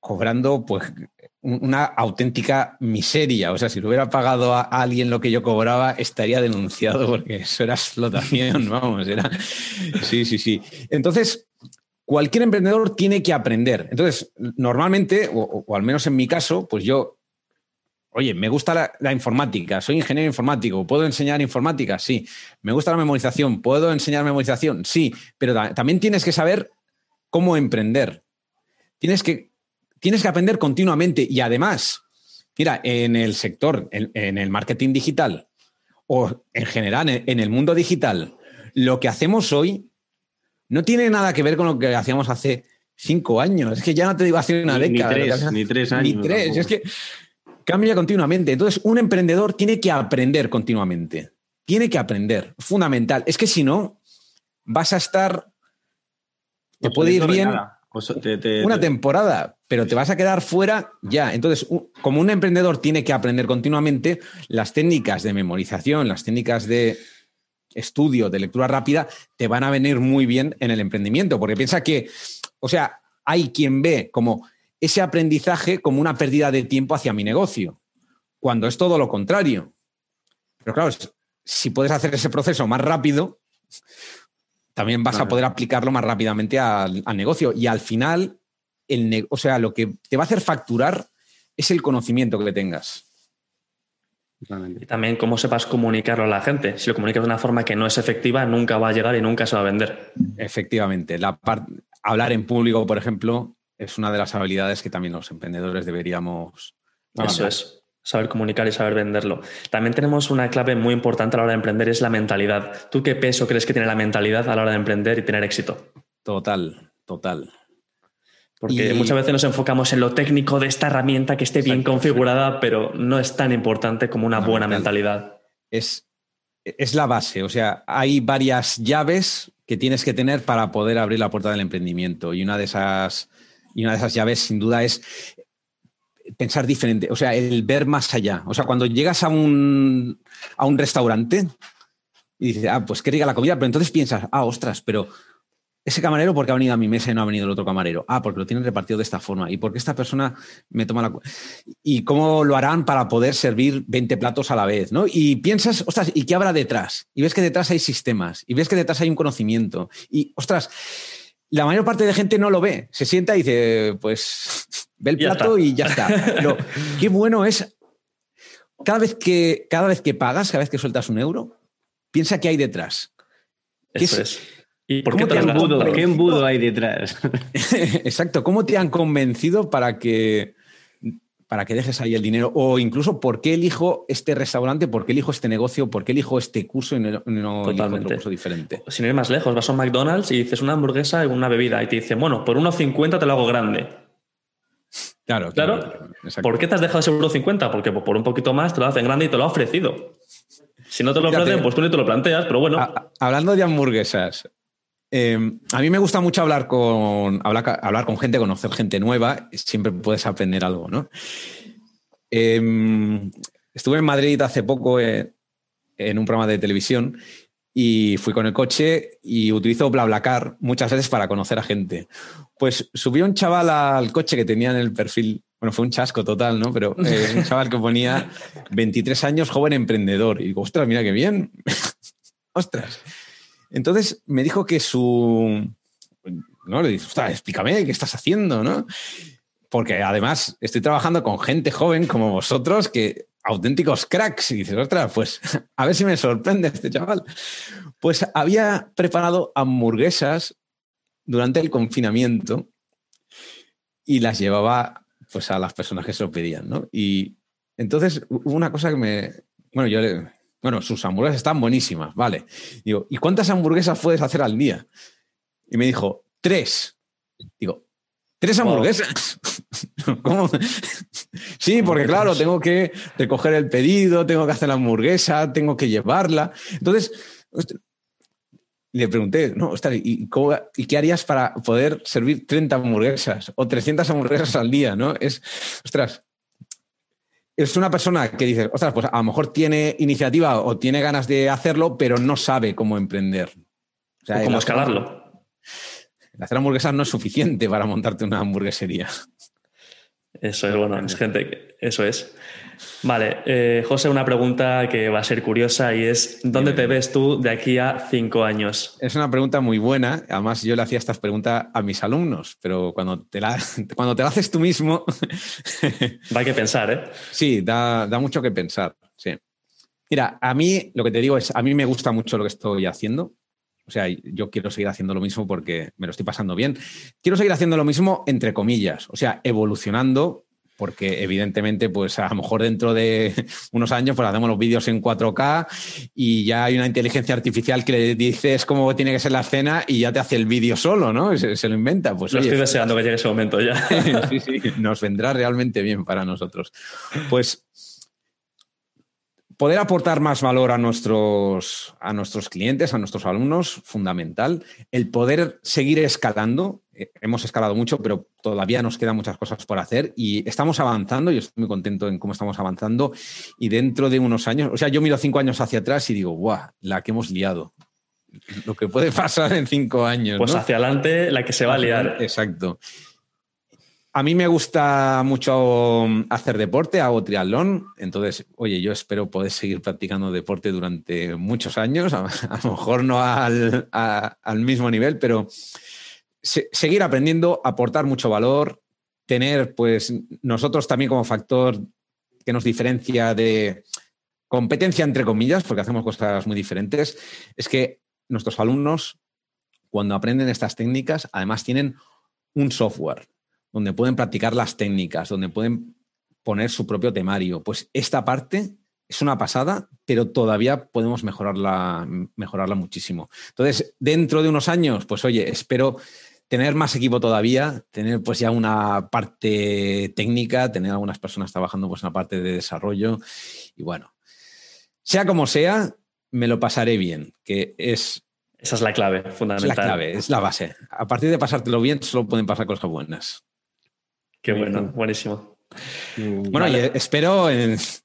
cobrando pues una auténtica miseria. O sea, si lo hubiera pagado a alguien lo que yo cobraba, estaría denunciado [laughs] porque eso era explotación, [laughs] vamos, era... Sí, sí, sí. Entonces, cualquier emprendedor tiene que aprender. Entonces, normalmente, o al menos en mi caso, pues yo Oye, me gusta la, informática, soy ingeniero informático, ¿puedo enseñar informática? Sí. Me gusta la memorización, ¿puedo enseñar memorización? Sí. Pero también tienes que saber cómo emprender. Tienes que, tienes que aprender continuamente y además, mira, en el sector, en, el marketing digital o en general en el mundo digital, lo que hacemos hoy no tiene nada que ver con lo que hacíamos hace cinco años. Es que ya no te digo hace una Ni- ni década. tres, ni tres años Ni tres. Es que cambia continuamente. Entonces, un emprendedor tiene que aprender continuamente. Tiene que aprender. Fundamental. Es que si no, vas a estar. Te puede ir bien te- te- una te- temporada, pero te vas a quedar fuera ya. Entonces, como un emprendedor tiene que aprender continuamente, las técnicas de memorización, las técnicas de estudio, de lectura rápida, te van a venir muy bien en el emprendimiento, porque piensa que, o sea, hay quien ve como ese aprendizaje como una pérdida de tiempo hacia mi negocio, cuando es todo lo contrario. Pero claro, si puedes hacer ese proceso más rápido, también vas a poder aplicarlo más rápidamente al, al negocio. Y al final, el ne- o sea, lo que te va a hacer facturar es el conocimiento que tengas. Y también cómo sepas comunicarlo a la gente. Si lo comunicas de una forma que no es efectiva, nunca va a llegar y nunca se va a vender. Efectivamente. La hablar en público, por ejemplo, es una de las habilidades que también los emprendedores deberíamos. Eso es. Saber comunicar y saber venderlo. También tenemos una clave muy importante a la hora de emprender, es la mentalidad. ¿Tú qué peso crees que tiene la mentalidad a la hora de emprender y tener éxito? Total, total. Porque Y- muchas veces nos enfocamos en lo técnico de esta herramienta que esté bien Exacto. configurada, pero no es tan importante como una buena mentalidad. Es, es la base. O sea, hay varias llaves que tienes que tener para poder abrir la puerta del emprendimiento. Y una de esas, y una de esas llaves, sin duda, es pensar diferente. O sea, el ver más allá. O sea, cuando llegas a un, a un restaurante y dices, ah, pues qué rica la comida, pero entonces piensas, ah, ostras, pero ese camarero, ¿por qué ha venido a mi mesa y no ha venido el otro camarero? Ah, porque lo tienen repartido de esta forma. ¿Y por qué esta persona me toma la... ¿Y cómo lo harán para poder servir 20 platos a la vez? ¿no? Y piensas, ostras, ¿y qué habrá detrás? Y ves que detrás hay sistemas, y ves que detrás hay un conocimiento. Y, ostras, la mayor parte de gente no lo ve. Se sienta y dice, pues, ve el plato y ya está. Pero [laughs] qué bueno es, cada vez, que, cada vez que pagas, cada vez que sueltas un euro, piensa qué hay detrás. ¿Qué Eso es- es. ¿Y por qué te han embudo, ¿Qué embudo hay detrás? [laughs] Exacto. ¿Cómo te han convencido para que, para que dejes ahí el dinero? O incluso, ¿por qué elijo este restaurante? ¿Por qué elijo este negocio? ¿Por qué elijo este curso y no, no elijo otro curso diferente? Sin ir más lejos, vas a un McDonald's y dices una hamburguesa y una bebida y te dicen, bueno, por 1,50 te lo hago grande. Claro, Claro. exacto. ¿Por qué te has dejado ese 1,50? Porque por un poquito más te lo hacen grande y te lo ha ofrecido. Si no te lo Fíjate. ofrecen, pues tú ni te lo planteas, pero bueno. A- hablando de hamburguesas, eh, a mí me gusta mucho hablar con, hablar, hablar con gente, conocer gente nueva. Siempre puedes aprender algo, ¿no? Eh, estuve en Madrid hace poco eh, en un programa de televisión y fui con el coche y utilizo BlaBlaCar muchas veces para conocer a gente. Pues subió un chaval al coche que tenía en el perfil, bueno, fue un chasco total, ¿no? Pero eh, un [laughs] chaval que ponía 23 años, joven emprendedor. Y digo, ostras, mira qué bien. [laughs] ostras. Entonces me dijo que su... No, le dije, explícame qué estás haciendo, ¿no? Porque además estoy trabajando con gente joven como vosotros que auténticos cracks. Y dices, ostras, pues [laughs] a ver si me sorprende este chaval. Pues había preparado hamburguesas durante el confinamiento y las llevaba pues a las personas que se lo pedían, ¿no? Y entonces hubo una cosa que me... Bueno, yo le... Bueno, sus hamburguesas están buenísimas, vale. Digo, ¿y cuántas hamburguesas puedes hacer al día? Y me dijo, tres. Digo, ¿tres Wow. hamburguesas? [laughs] ¿Cómo? Sí, porque claro, tengo que recoger el pedido, tengo que hacer la hamburguesa, tengo que llevarla. Entonces, le pregunté, no, ostras, ¿y, cómo- ¿y qué harías para poder servir 30 hamburguesas o 300 hamburguesas al día? ¿no? Es, ostras, es una persona que dice, ostras, pues a lo mejor tiene iniciativa o tiene ganas de hacerlo, pero no sabe cómo emprender. O sea, O cómo hacer- escalarlo. Hacer hamburguesas no es suficiente para montarte una hamburguesería. Eso es, bueno, es gente que... Eso es. Vale, eh, José, una pregunta que va a ser curiosa y es, ¿dónde te ves tú de aquí a cinco años? Es una pregunta muy buena. Además, yo le hacía estas preguntas a mis alumnos, pero cuando te la, [laughs] cuando te la haces tú mismo, [laughs] Va a que pensar, ¿eh? sí, da, da mucho que pensar. Sí. Mira, a mí lo que te digo es, a mí me gusta mucho lo que estoy haciendo. O sea, yo quiero seguir haciendo lo mismo porque me lo estoy pasando bien. Quiero seguir haciendo lo mismo entre comillas, o sea, evolucionando porque evidentemente, pues a lo mejor dentro de unos años, pues hacemos los vídeos en 4K y ya hay una inteligencia artificial que le dices cómo tiene que ser la escena y ya te hace el vídeo solo, ¿no? Se, lo inventa. Pues, lo estoy deseando que llegue ese momento ya. [laughs] sí, sí, nos vendrá realmente bien para nosotros. Pues poder aportar más valor a nuestros, a nuestros clientes, a nuestros alumnos, fundamental. El poder seguir escalando. Eh, hemos escalado mucho, pero todavía nos quedan muchas cosas por hacer y estamos avanzando. Yo estoy muy contento en cómo estamos avanzando. Y dentro de unos años, o sea, yo miro cinco años hacia atrás y digo, ¡guau! La que hemos liado. Lo que puede [laughs] pasar en cinco años. Pues hacia adelante, la que se va a liar. Exacto. A mí me gusta mucho hacer deporte, hago triatlón, entonces, oye, yo espero poder seguir practicando deporte durante muchos años, [laughs] a, lo mejor no al, mismo nivel, pero seguir aprendiendo, aportar mucho valor, tener, pues, nosotros también como factor que nos diferencia de competencia, entre comillas, porque hacemos cosas muy diferentes, es que nuestros alumnos, cuando aprenden estas técnicas, además tienen un software donde pueden practicar las técnicas, donde pueden poner su propio temario. Pues esta parte es una pasada, pero todavía podemos mejorarla, mejorarla muchísimo. Entonces, dentro de unos años, pues oye, espero tener más equipo todavía, tener pues ya una parte técnica, tener algunas personas trabajando pues en la parte de desarrollo y bueno, sea como sea, me lo pasaré bien, que es esa es la clave, fundamental. Es la clave, es la base. A partir de pasártelo bien, solo pueden pasar cosas buenas. Qué bueno, buenísimo. Bueno, y espero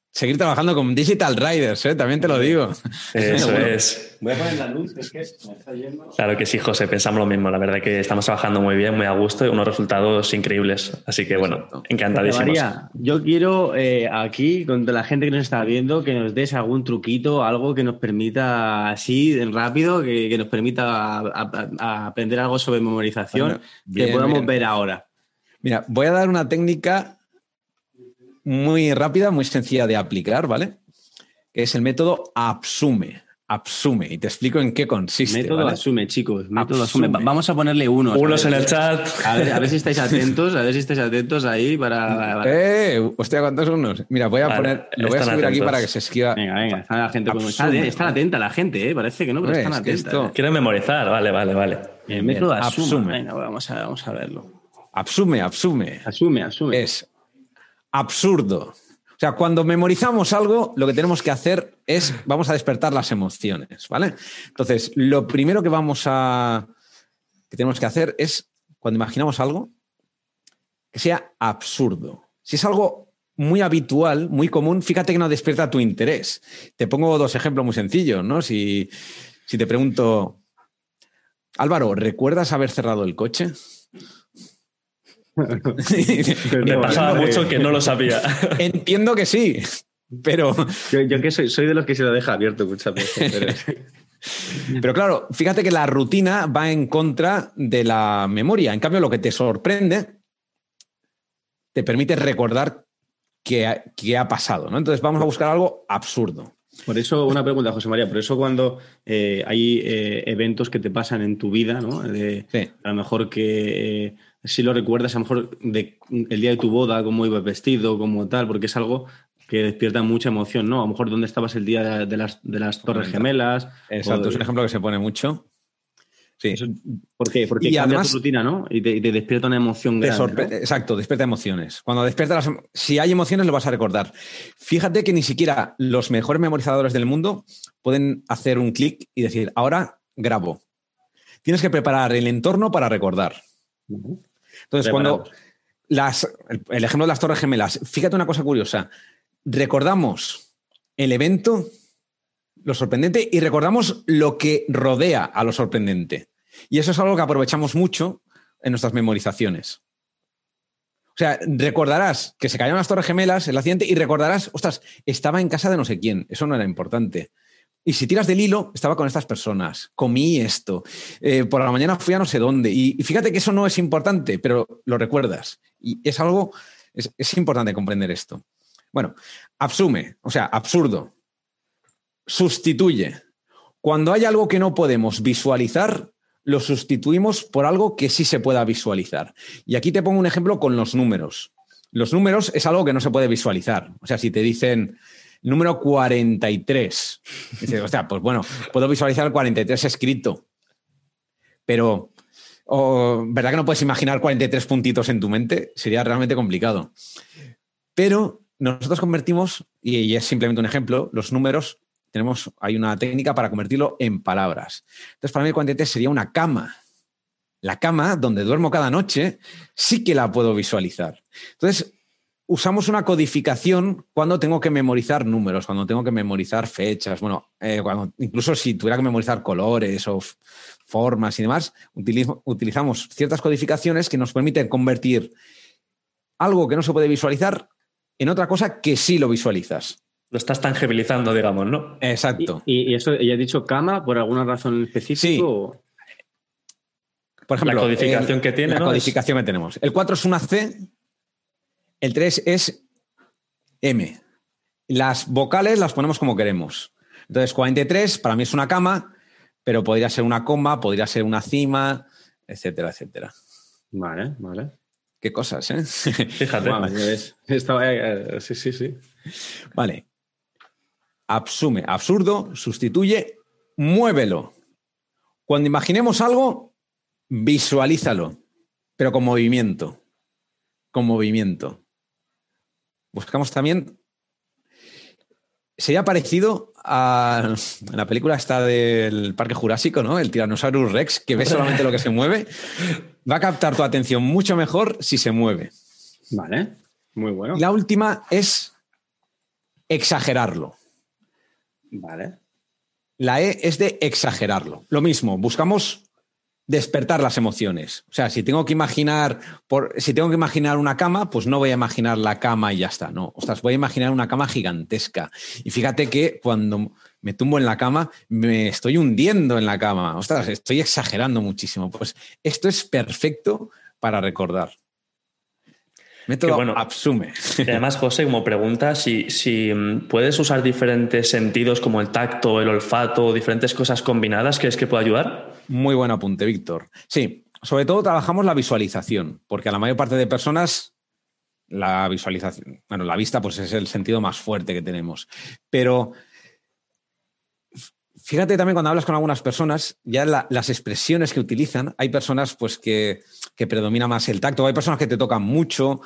seguir trabajando con Digital Riders, ¿eh? también te lo digo. Eso [laughs] es. Voy a poner la luz, es que me está yendo. Claro que sí, José, pensamos lo mismo. La verdad que estamos trabajando muy bien, muy a gusto y unos resultados increíbles. Así que bueno, encantadísimos. María, yo quiero eh, aquí, con la gente que nos está viendo, que nos des algún truquito, algo que nos permita así, rápido, que, nos permita aprender algo sobre memorización que podamos ver ahora. Mira, voy a dar una técnica muy rápida, muy sencilla de aplicar, ¿vale? Que es el método Absume. Absume. Y te explico en qué consiste. Método Absume, chicos. Método Absume. Vamos a ponerle unos. Unos en el chat. A ver, si estáis atentos, a ver si estáis atentos ahí para. [laughs] ¡Eh! Hostia, ¿cuántos unos? Mira, voy a poner. Lo voy a subir aquí para que se esquiva. Venga, venga. Está la gente está, atenta la gente, ¿eh? Parece que no, pero están atentos. Eh. Quieren memorizar. Vale, vale, vale. El método Absume. Venga, vamos a, vamos a verlo. Absume, absume. Asume, asume. Es absurdo. O sea, cuando memorizamos algo, lo que tenemos que hacer es, vamos a despertar las emociones, ¿vale? Entonces, lo primero que vamos a, que tenemos que hacer es, cuando imaginamos algo, que sea absurdo. Si es algo muy habitual, muy común, fíjate que no despierta tu interés. Te pongo dos ejemplos muy sencillos, ¿no? Si, si te pregunto, Álvaro, ¿recuerdas haber cerrado el coche? [laughs] Me pasaba mucho que no lo sabía. [laughs] Entiendo que sí, pero. Yo, que soy, soy de los que se lo deja abierto muchas veces. [laughs] Pero... claro, fíjate que la rutina va en contra de la memoria. En cambio, lo que te sorprende te permite recordar qué ha, pasado. ¿no? Entonces vamos a buscar algo absurdo. Por eso, una pregunta, José María, por eso cuando eh, hay eh, eventos que te pasan en tu vida, ¿no? A lo mejor que eh, si lo recuerdas a lo mejor de, el día de tu boda, cómo ibas vestido, como tal, porque es algo que despierta mucha emoción, ¿no? A lo mejor dónde estabas el día de las, de las Torres Gemelas. Exacto, es un ejemplo que se pone mucho. Sí. ¿Por qué? Porque cambia tu rutina, ¿no? Y te, despierta una emoción grande. Exacto, despierta emociones. Cuando despierta las, si hay emociones, lo vas a recordar. Fíjate que ni siquiera los mejores memorizadores del mundo pueden hacer un clic y decir, ahora grabo. Tienes que preparar el entorno para recordar. Entonces, cuando las, el, ejemplo de las Torres Gemelas, fíjate una cosa curiosa. Recordamos el evento, lo sorprendente, y recordamos lo que rodea a lo sorprendente. Y eso es algo que aprovechamos mucho en nuestras memorizaciones. O sea, recordarás que se cayeron las Torres Gemelas, el accidente, y recordarás, ostras, estaba en casa de no sé quién. Eso no era importante. Y si tiras del hilo, estaba con estas personas, comí esto, eh, por la mañana fui a no sé dónde. Y, fíjate que eso no es importante, pero lo recuerdas. Y es algo, es, es importante comprender esto. Bueno, absume, o sea, absurdo. Sustituye. Cuando hay algo que no podemos visualizar, lo sustituimos por algo que sí se pueda visualizar. Y aquí te pongo un ejemplo con los números. los números es algo que no se puede visualizar. O sea, si te dicen número 43, dices, o sea, pues bueno, puedo visualizar el 43 escrito, pero ¿verdad que no puedes imaginar 43 puntitos en tu mente? Sería realmente complicado. Pero nosotros convertimos, y es simplemente un ejemplo, los números, tenemos, hay una técnica para convertirlo en palabras. Entonces, para mí el 43 sería una cama. La cama donde duermo cada noche sí que la puedo visualizar. Entonces, usamos una codificación cuando tengo que memorizar números, cuando tengo que memorizar fechas, bueno, eh, cuando, incluso si tuviera que memorizar colores o formas y demás, utilizamos ciertas codificaciones que nos permiten convertir algo que no se puede visualizar en otra cosa que sí lo visualizas. Lo estás tangibilizando, digamos, ¿no? Exacto. ¿Y, eso, ella ha dicho cama por alguna razón específica? Por ejemplo, la codificación que tiene. La codificación que tenemos. El 4 es una C, el 3 es M. Las vocales las ponemos como queremos. Entonces, 43 para mí es una cama, pero podría ser una coma, podría ser una cima, etcétera, etcétera. Vale, vale. Qué cosas, ¿eh? [laughs] Fíjate. Eh, sí, sí, sí. Vale. Absume, absurdo, sustituye, muévelo. Cuando imaginemos algo, visualízalo, pero con movimiento. Con movimiento. Buscamos también. Sería parecido a [laughs] la película esta del Parque Jurásico, ¿no? El Tyrannosaurus Rex, que ve solamente lo que se mueve. Va a captar tu atención mucho mejor si se mueve. Vale, muy bueno. la última es exagerarlo. Vale. La E es de exagerarlo. Lo mismo, buscamos despertar las emociones. O sea, si tengo que imaginar, si tengo que imaginar una cama, pues no voy a imaginar la cama y ya está. No, ostras, voy a imaginar una cama gigantesca. Y fíjate que cuando me tumbo en la cama, me estoy hundiendo en la cama. Ostras, estoy exagerando muchísimo. Pues esto es perfecto para recordar. Método bueno, Absume. además, José, como pregunta, si, si puedes usar diferentes sentidos como el tacto, el olfato, diferentes cosas combinadas, ¿crees que puede ayudar? Muy buen apunte, Víctor. Sí, sobre todo trabajamos la visualización, porque a la mayor parte de personas la visualización, bueno, la vista pues es el sentido más fuerte que tenemos. Pero fíjate también cuando hablas con algunas personas, ya las expresiones que utilizan, hay personas pues que, que predomina más el tacto, hay personas que te tocan mucho.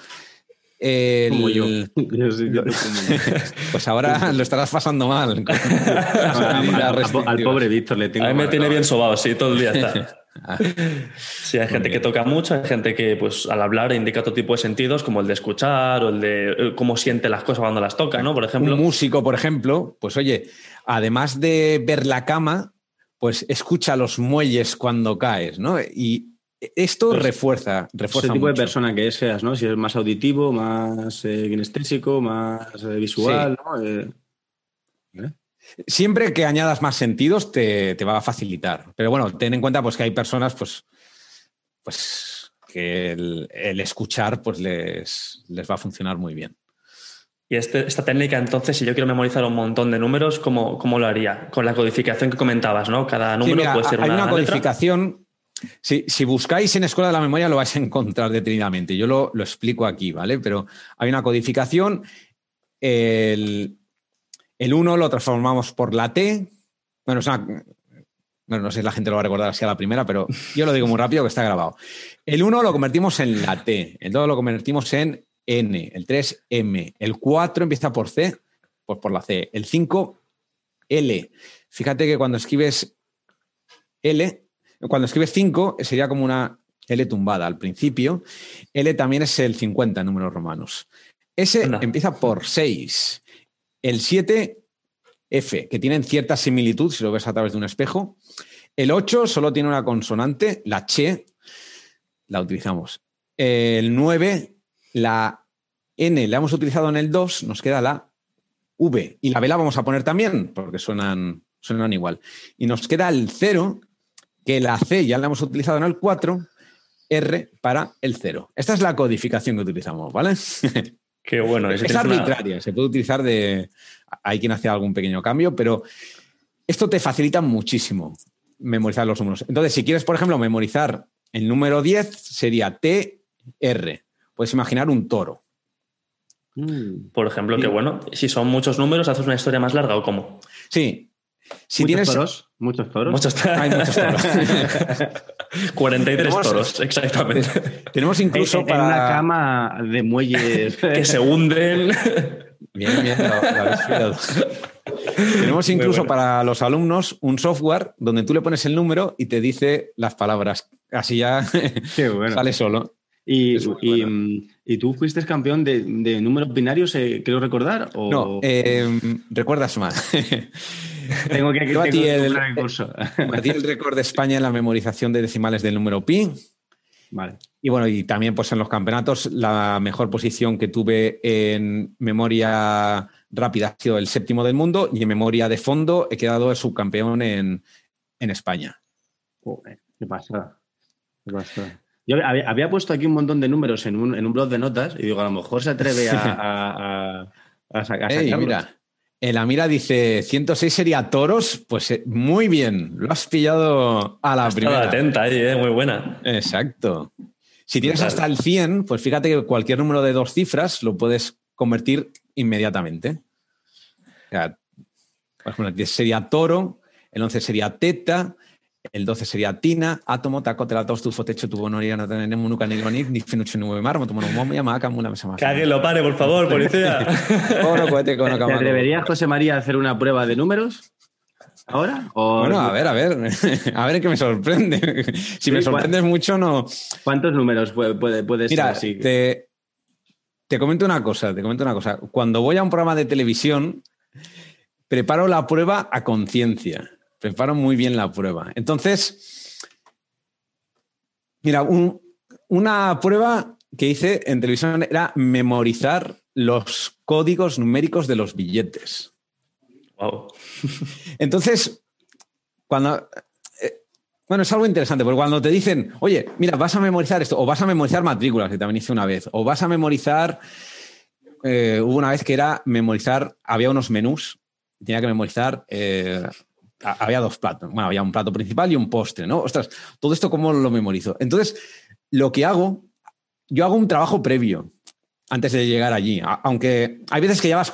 Como yo. [laughs] pues ahora lo estarás pasando mal. [laughs] al, pobre Víctor le tengo. A mí me tiene bien sobado, sí, todo el día está. [laughs] [laughs] Sí, hay gente que toca mucho, hay gente que pues al hablar indica otro tipo de sentidos, como el de escuchar o el de eh, cómo siente las cosas cuando las toca, ¿no? Por ejemplo. Un músico, por ejemplo, pues oye, además de ver la cama, pues escucha los muelles cuando caes, ¿no? Y esto pues, refuerza, refuerza. Ese tipo de persona que seas, ¿no? Si es más auditivo, más eh, kinestésico, más eh, visual, ¿no? Siempre que añadas más sentidos te, va a facilitar. Pero bueno, ten en cuenta pues, que hay personas pues, pues, que el, escuchar pues, les, les, va a funcionar muy bien. Y este, esta técnica, entonces, si yo quiero memorizar un montón de números, ¿cómo, cómo lo haría? Con la codificación que comentabas, ¿no? Cada número puede ser hay una, codificación. Si, si, buscáis en Escuela de la Memoria lo vais a encontrar detenidamente. Yo lo, lo explico aquí, ¿vale? Pero hay una codificación. El, el 1 lo transformamos por la T. Bueno, no sé si la gente lo va a recordar así a la primera, pero yo lo digo muy rápido que está grabado. El 1 lo convertimos en la T, el 2 lo convertimos en N, el 3 M, el 4 empieza por C, pues por la C, el 5 L. Fíjate que cuando escribes L, cuando escribes 5 sería como una L tumbada al principio. L también es el 50 en números romanos. S empieza por 6. El 7, F, que tienen cierta similitud si lo ves a través de un espejo. El 8 solo tiene una consonante, la che, la utilizamos. El 9, la N la hemos utilizado en el 2, nos queda la V. Y la B la vamos a poner también, porque suenan, suenan igual. Y nos queda el 0, que la C ya la hemos utilizado en el 4, R para el 0. Esta es la codificación que utilizamos, ¿vale? [laughs] Qué bueno. Es, arbitraria, se puede utilizar de... Hay quien hace algún pequeño cambio, pero esto te facilita muchísimo memorizar los números. Entonces, si quieres, por ejemplo, memorizar el número 10, sería TR. Puedes imaginar un toro. Mm. Por ejemplo, que bueno, si son muchos números, ¿haces una historia más larga o cómo? Sí. Si ¿Muchos toros? ¿Muchos toros? Muchos, Hay muchos toros. [laughs] 43 toros, exactamente. Tenemos incluso para... una cama de muelles... que se hunden. Bien, bien, lo, Tenemos incluso para los alumnos un software donde tú le pones el número y te dice las palabras. Así ya [laughs] sale solo. Y, y, tú fuiste campeón de, números binarios, eh, creo recordar? O... No, eh, recuerdas mal. Tengo que, tengo el, el curso. el récord de España en la memorización de decimales del número pi. Vale. Y bueno, y también pues en los campeonatos la mejor posición que tuve en memoria rápida ha sido el séptimo del mundo y en memoria de fondo he quedado subcampeón en, en España. qué pasa. Yo había, puesto aquí un montón de números en un, en un blog de notas y digo, a lo mejor se atreve a, [laughs] a, sacar. mira, en la mira dice 106 sería toros, pues eh, muy bien, lo has pillado a la primera. atenta ahí, eh, muy buena. Exacto. Si tienes hasta el 100, pues fíjate que cualquier número de dos cifras lo puedes convertir inmediatamente. O sea, por ejemplo, el 10 sería toro, el 11 sería teta, el 12 sería tina, átomo, taco, telatos, tufo, techo, tubo, noria, no tenemos nunca ni ni ni finucho, ni mar, moto, mono, momo, yamaca, mula, mesa más. Que lo pare, por favor, policía. [laughs] ¿Te atreverías, José María, a hacer una prueba de números? ¿Ahora? Bueno, a ver, a ver. [laughs] A ver qué me sorprende. Si me sorprendes mucho, no. ¿Cuántos números puede, puede, ser así? Te, te comento una cosa, te comento una cosa. Cuando voy a un programa de televisión, preparo la prueba a conciencia. Preparo muy bien la prueba. Entonces, mira, una prueba que hice en televisión era memorizar los códigos numéricos de los billetes. Wow. [laughs] Entonces, cuando. Eh, bueno, es algo interesante, porque cuando te dicen, oye, mira, vas a memorizar esto, o vas a memorizar matrículas, que también hice una vez, o vas a memorizar. Eh, hubo una vez que era memorizar, había unos menús, tenía que memorizar. Eh, había dos platos, bueno, había un plato principal y un postre, ¿no? Ostras, todo esto cómo lo memorizo. Entonces, lo que hago, yo hago un trabajo previo antes de llegar allí, aunque hay veces que ya vas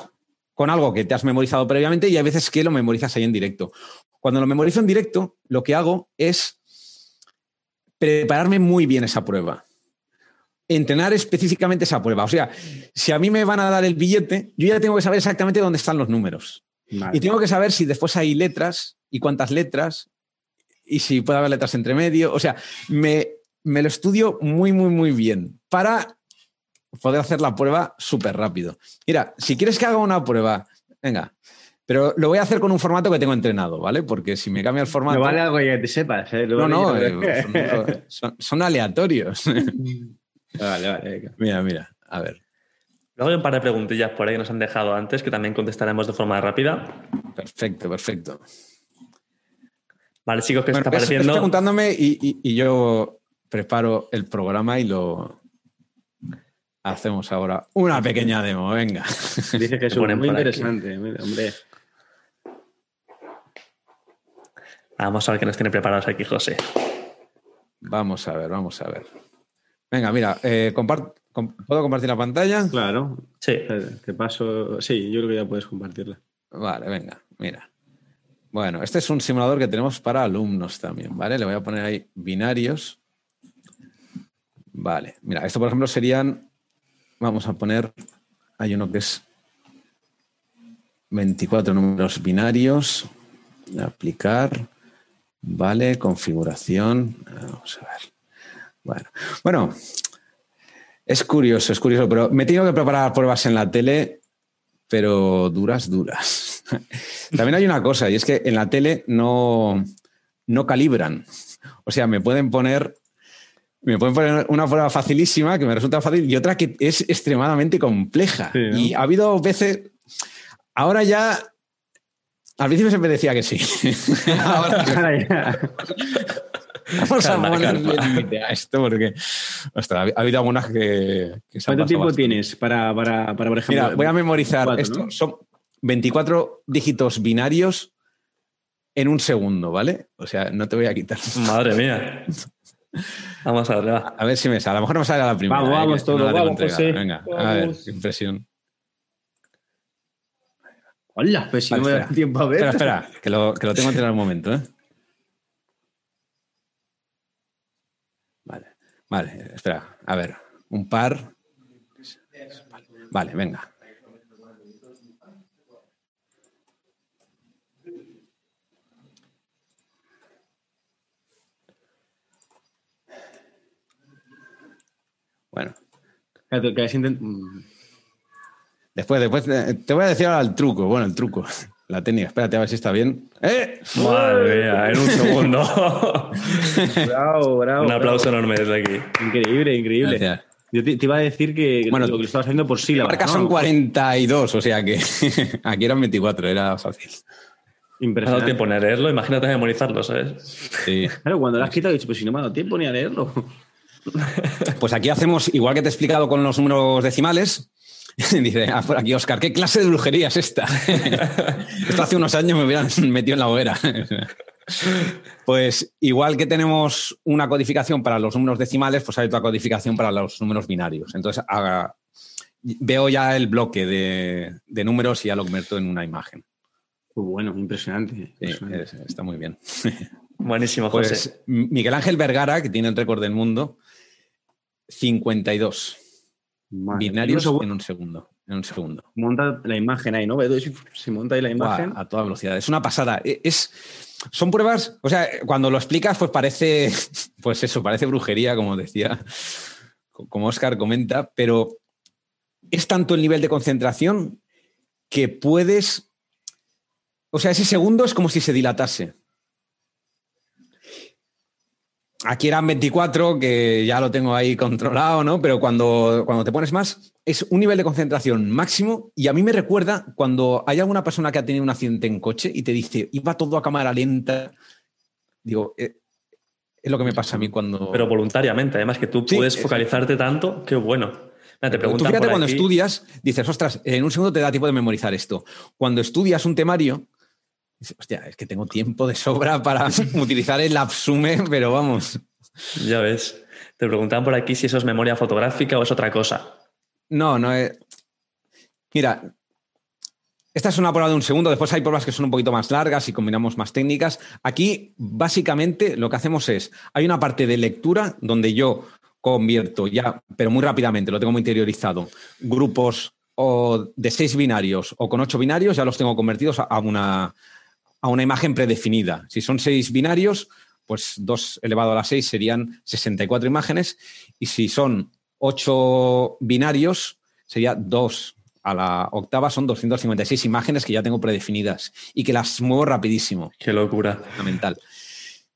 con algo que te has memorizado previamente y hay veces que lo memorizas ahí en directo. Cuando lo memorizo en directo, lo que hago es prepararme muy bien esa prueba. Entrenar específicamente esa prueba. O sea, si a mí me van a dar el billete, yo ya tengo que saber exactamente dónde están los números. Y tengo que saber si después hay letras y cuántas letras y si puede haber letras entre medio. O sea, me, me lo estudio muy, muy, muy bien para poder hacer la prueba súper rápido. Mira, si quieres que haga una prueba, venga, pero lo voy a hacer con un formato que tengo entrenado, ¿vale? Porque si me cambia el formato. No vale algo que te sepas. ¿eh? No, no, eh, son, aleatorios. [laughs] vale, vale. Mira, mira, a ver. Luego hay un par de preguntillas por ahí que nos han dejado antes que también contestaremos de forma rápida. Perfecto, perfecto. Vale, chicos, ¿qué está apareciendo? preguntándome y, yo preparo el programa y lo hacemos ahora. Una pequeña demo, venga. Dice que [laughs] es muy interesante, hombre. Vamos a ver qué nos tiene preparados aquí, José. Vamos a ver, vamos a ver. Venga, mira, eh, comparto ¿Puedo compartir la pantalla? Claro. Sí. Te paso. Sí, yo creo que ya puedes compartirla. Vale, venga, mira. Bueno, este es un simulador que tenemos para alumnos también, ¿vale? Le voy a poner ahí binarios. Vale, mira, esto por ejemplo serían. Vamos a poner. Hay uno que es 24 números binarios. Aplicar. Vale, configuración. Vamos a ver. Bueno, bueno es curioso, es curioso, pero me he tenido que preparar pruebas en la tele, pero duras, duras. [laughs] También hay una cosa, y es que en la tele no, no calibran. O sea, me pueden poner me pueden poner una prueba facilísima que me resulta fácil y otra que es extremadamente compleja. Y ha habido veces. Ahora ya. Al principio siempre decía que sí. [laughs] ahora ya. Vamos a límite a esto porque ha habido algunas que, ¿Cuánto tiempo tienes para, para, para, por ejemplo? Mira, voy a memorizar esto. Son 24 dígitos binarios en un segundo, ¿vale? O sea, no te voy a quitar. Madre mía. Vamos a ver, A ver si me sale. A lo mejor no me sale a la primera. Vamos, vamos, todo. Vamos, Venga, a ver, qué impresión. Hola, pues si no me da tiempo a ver. Espera, espera, que lo, que lo tengo que tener un momento, ¿eh? Vale, vale, espera, a ver, un par. Vale, venga. Bueno. Mm. Después, después te voy a decir ahora el truco. Bueno, el truco. [laughs] La técnica. Espérate a ver si está bien. ¡Eh! Madre mía, en un [laughs] segundo. bravo, bravo. Un aplauso enorme desde aquí. Increíble, increíble. Yo te, iba a decir que bueno, lo que estabas haciendo por sílabas. Marcas son 42, o sea que [laughs] aquí eran 24, era fácil. Impresionante. No tiempo ni a leerlo, imagínate memorizarlo, ¿sabes? Sí. Claro, cuando lo has quitado, he dicho, pues si no me ha dado tiempo ni a leerlo. Pues aquí hacemos, igual que te he explicado con los números decimales, [laughs] dice, ah, por aquí Oscar, ¿qué clase de brujería es esta? [laughs] Esto hace unos años me hubieran [laughs] metido en la hoguera. Pues igual que tenemos una codificación para los números decimales, pues hay otra codificación para los números binarios. Entonces veo ya el bloque de, números y ya lo convierto en una imagen. bueno, impresionante. está muy bien. Buenísimo, pues José. Miguel Ángel Vergara, que tiene el récord del mundo, 52 binarios en un segundo. En un segundo. Monta la imagen ahí, ¿no? Se monta ahí la imagen. a toda velocidad. Es una pasada. E, es, son pruebas, o sea, cuando lo explicas, pues parece, [laughs] pues eso, parece brujería, como decía, como Oscar comenta, pero es tanto el nivel de concentración que puedes, o sea, ese segundo es como si se dilatase. Aquí eran 24, que ya lo tengo ahí controlado, ¿no? Pero cuando, cuando te pones más, es un nivel de concentración máximo. Y a mí me recuerda cuando hay alguna persona que ha tenido un accidente en coche y te dice, iba todo a cámara lenta. Digo, eh, es lo que me pasa a mí cuando. Pero voluntariamente, además, que tú puedes focalizarte tanto, qué bueno. te tú fíjate cuando estudias, dices, ostras, en un segundo te da tiempo de memorizar esto. Cuando estudias un temario, Hostia, es que tengo tiempo de sobra para [laughs] utilizar el Absume, pero vamos. Ya ves. Te preguntaban por aquí si eso es memoria fotográfica o es otra cosa. No, no es. Mira, esta es una prueba de un segundo, después hay pruebas que son un poquito más largas y combinamos más técnicas. Aquí, básicamente, lo que hacemos es, hay una parte de lectura donde yo convierto ya, pero muy rápidamente, lo tengo muy interiorizado, grupos o de seis binarios o con ocho binarios, ya los tengo convertidos a una, a una imagen predefinida. Si son seis binarios, pues 2 elevado a la 6 serían 64 imágenes. Y si son 8 binarios, sería 2 a la octava, son 256 imágenes que ya tengo predefinidas y que las muevo rapidísimo. Qué locura. Fundamental.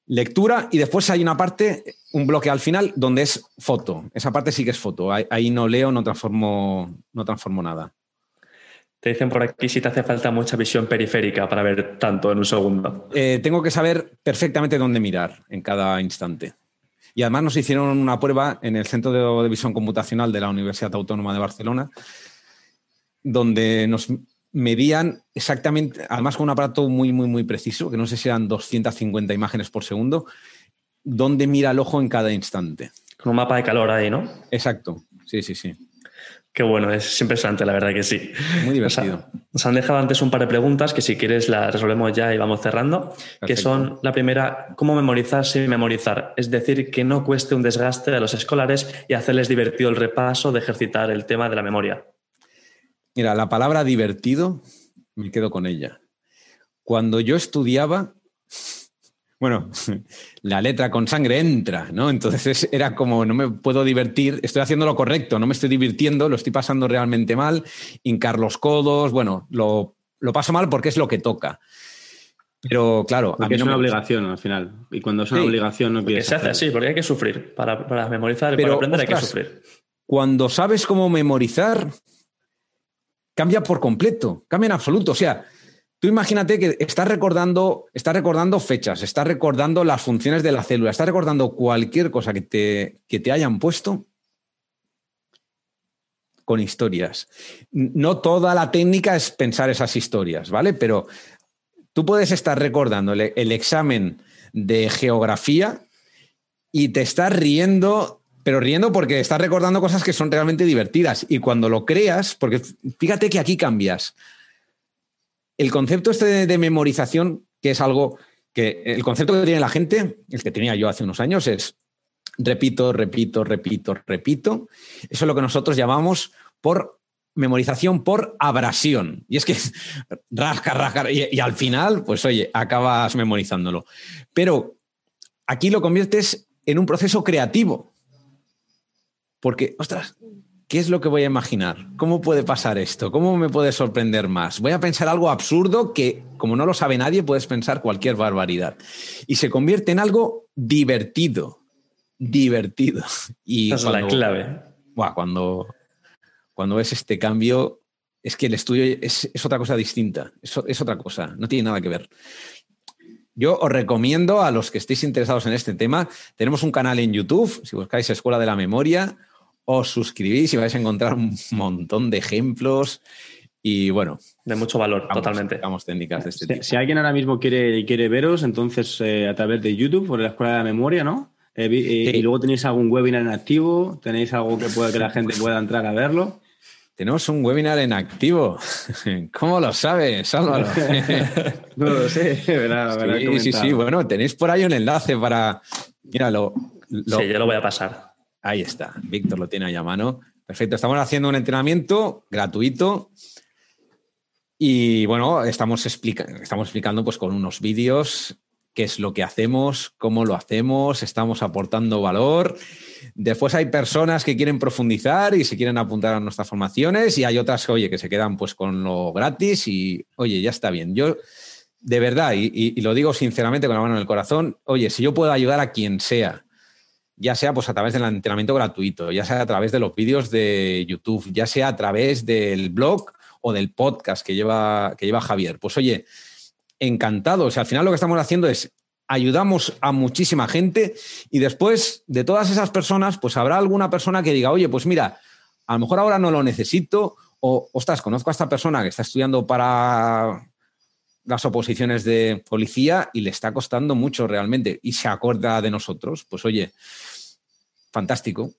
Lectura y después hay una parte, un bloque al final, donde es foto. Esa parte sí que es foto. Ahí, no leo, no transformo, no transformo nada. Te dicen por aquí si te hace falta mucha visión periférica para ver tanto en un segundo. Eh, tengo que saber perfectamente dónde mirar en cada instante. Y además nos hicieron una prueba en el Centro de, Visión Computacional de la Universidad Autónoma de Barcelona, donde nos medían exactamente, además con un aparato muy, muy, muy preciso, que no sé si eran 250 imágenes por segundo, dónde mira el ojo en cada instante. Con un mapa de calor ahí, ¿no? Exacto, sí, sí, sí. Qué bueno, es impresionante, la verdad que sí. Muy divertido. Nos, han dejado antes un par de preguntas que si quieres las resolvemos ya y vamos cerrando, que son la primera, ¿cómo memorizar sin memorizar? Es decir, que no cueste un desgaste a los escolares y hacerles divertido el repaso de ejercitar el tema de la memoria. Mira, la palabra divertido, me quedo con ella. Cuando yo estudiaba, bueno, [laughs] la letra con sangre entra, ¿no? Entonces [laughs] era como, no me puedo divertir, estoy haciendo lo correcto, no me estoy divirtiendo, lo estoy pasando realmente mal, hincar los codos, bueno, lo, paso mal porque es lo que toca. Pero claro, a mí es una obligación al final. Y cuando es una obligación no empieza. Se hace así, porque hay que sufrir. Para, para memorizar, para aprender hay que sufrir. Cuando sabes cómo memorizar, cambia por completo, cambia en absoluto. O sea, Tú imagínate que estás recordando, estás recordando fechas, estás recordando las funciones de la célula, estás recordando cualquier cosa que te, que te hayan puesto con historias. No toda la técnica es pensar esas historias, ¿vale? Pero tú puedes estar recordando el, el examen de geografía y te estás riendo pero riendo porque estás recordando cosas que son realmente divertidas. Y cuando lo creas, porque fíjate que aquí cambias el concepto este de, memorización, que es algo que el concepto que tiene la gente, el que tenía yo hace unos años, es repito, repito, repito, repito. Eso es lo que nosotros llamamos por memorización por abrasión. Y es que rasca, rasca, y, al final, pues oye, acabas memorizándolo. Pero aquí lo conviertes en un proceso creativo. Porque, ostras, ¿qué es lo que voy a imaginar? ¿Cómo puede pasar esto? ¿Cómo me puede sorprender más? Voy a pensar algo absurdo que, como no lo sabe nadie, puedes pensar cualquier barbaridad. Y se convierte en algo divertido. Divertido. [laughs] Y Esa es la clave. cuando, cuando ves este cambio, es que el estudio es, otra cosa distinta. Es, es otra cosa. No tiene nada que ver. Yo os recomiendo a los que estéis interesados en este tema, tenemos un canal en YouTube, si buscáis Escuela de la Memoria, os suscribís y vais a encontrar un montón de ejemplos y bueno. De mucho valor, totalmente. técnicas de este si, tipo. Si alguien ahora mismo quiere, quiere veros, entonces eh, a través de YouTube, por la Escuela de la Memoria, ¿no? Eh, eh, y luego tenéis algún webinar en activo, tenéis algo que pueda que la gente pueda entrar a verlo. Tenemos un webinar en activo. [laughs] ¿Cómo lo sabes, Álvaro? [laughs] no lo sé, verá, sí, sí, sí, bueno, tenéis por ahí un enlace para. Míralo. Lo... Sí, yo lo voy a pasar. Ahí está, Víctor lo tiene ahí a mano. Perfecto, estamos haciendo un entrenamiento gratuito y bueno, estamos, estamos explicando pues con unos vídeos qué es lo que hacemos, cómo lo hacemos, estamos aportando valor. Después hay personas que quieren profundizar y se quieren apuntar a nuestras formaciones y hay otras, oye, que se quedan pues con lo gratis y, oye, ya está bien. Yo, de verdad, y lo digo sinceramente con la mano en el corazón, oye, si yo puedo ayudar a quien sea, ya sea pues a través del entrenamiento gratuito, ya sea a través de los vídeos de YouTube, ya sea a través del blog o del podcast que lleva, que lleva Javier. Pues oye, encantado. O sea, al final lo que estamos haciendo es ayudamos a muchísima gente y después de todas esas personas, pues habrá alguna persona que diga, oye, pues mira, a lo mejor ahora no lo necesito o, ostras, conozco a esta persona que está estudiando para las oposiciones de policía y le está costando mucho realmente y se acuerda de nosotros, pues oye, fantástico.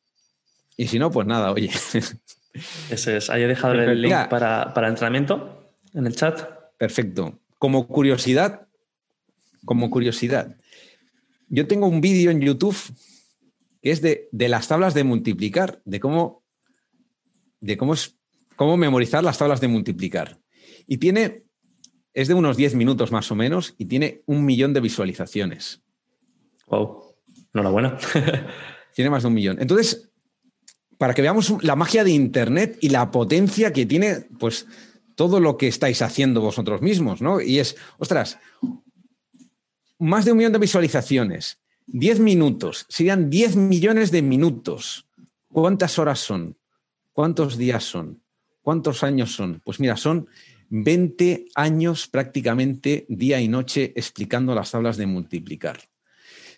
Y si no, pues nada, oye. [laughs] Ese es. Ahí he dejado el link para, para entrenamiento en el chat. Perfecto. Como curiosidad, como curiosidad, yo tengo un vídeo en YouTube que es de, de, las tablas de multiplicar, de cómo, de cómo, es, cómo memorizar las tablas de multiplicar. Y tiene es de unos 10 minutos más o menos y tiene un millón de visualizaciones. Wow, enhorabuena. [laughs] tiene más de un millón. Entonces, para que veamos la magia de Internet y la potencia que tiene, pues, todo lo que estáis haciendo vosotros mismos, ¿no? Y es, ostras, más de un millón de visualizaciones, 10 minutos, serían 10 millones de minutos. ¿Cuántas horas son? ¿Cuántos días son? ¿Cuántos años son? Pues mira, son 20 años prácticamente día y noche explicando las tablas de multiplicar.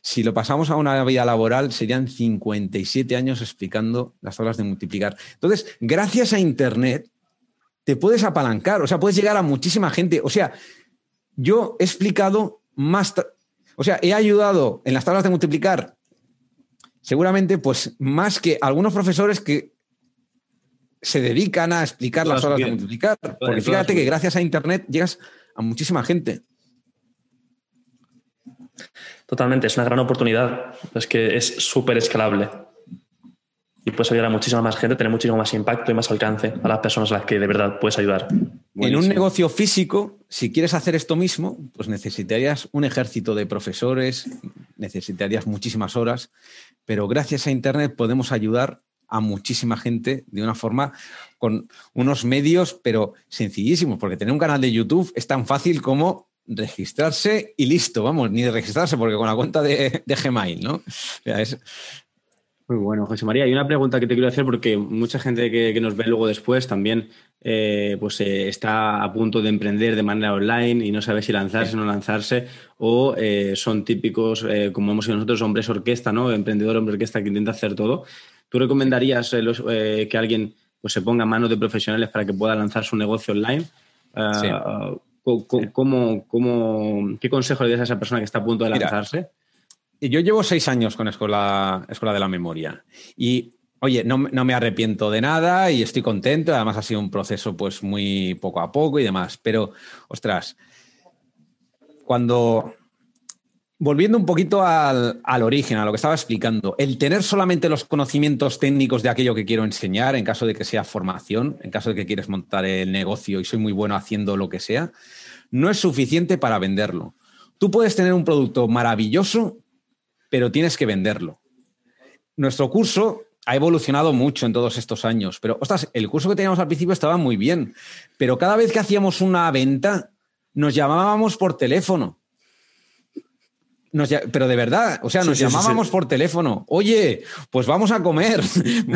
Si lo pasamos a una vida laboral, serían 57 años explicando las tablas de multiplicar. Entonces, gracias a Internet, te puedes apalancar, o sea, puedes llegar a muchísima gente. O sea, yo he explicado más, o sea, he ayudado en las tablas de multiplicar, seguramente, pues más que algunos profesores que se dedican a explicar las horas de multiplicar. Porque fíjate que gracias a Internet llegas a muchísima gente. Totalmente, es una gran oportunidad. Es que es súper escalable. Y puedes ayudar a muchísima más gente, tener muchísimo más impacto y más alcance a las personas a las que de verdad puedes ayudar. En un negocio físico, si quieres hacer esto mismo, pues necesitarías un ejército de profesores, necesitarías muchísimas horas, pero gracias a Internet podemos ayudar a muchísima gente de una forma con unos medios, pero sencillísimos, porque tener un canal de YouTube es tan fácil como registrarse y listo, vamos, ni de registrarse, porque con la cuenta de, Gmail, ¿no? Muy bueno, José María. Hay una pregunta que te quiero hacer porque mucha gente que, nos ve luego después también eh, pues eh, está a punto de emprender de manera online y no sabe si lanzarse o no lanzarse, o eh, son típicos, como hemos sido nosotros, hombres orquesta, ¿no? Emprendedor, hombre orquesta que intenta hacer todo. ¿Tú recomendarías eh, eh, que alguien pues, se ponga a manos de profesionales para que pueda lanzar su negocio online? Ah, ¿Qué consejo le das a esa persona que está a punto de lanzarse? yo llevo seis años con Escuela, Escuela de la Memoria y oye, no, no, me arrepiento de nada y estoy contento. Además ha sido un proceso pues muy poco a poco y demás. Pero, ostras, cuando... Volviendo un poquito al, origen, a lo que estaba explicando, el tener solamente los conocimientos técnicos de aquello que quiero enseñar, en caso de que sea formación, en caso de que quieres montar el negocio y soy muy bueno haciendo lo que sea, no es suficiente para venderlo. Tú puedes tener un producto maravilloso, pero tienes que venderlo. Nuestro curso ha evolucionado mucho en todos estos años, pero ostras, el curso que teníamos al principio estaba muy bien, pero cada vez que hacíamos una venta nos llamábamos por teléfono. Nos, pero de verdad, o sea, nos sí, sí, llamábamos sí, por teléfono. Oye, pues vamos a comer. [laughs]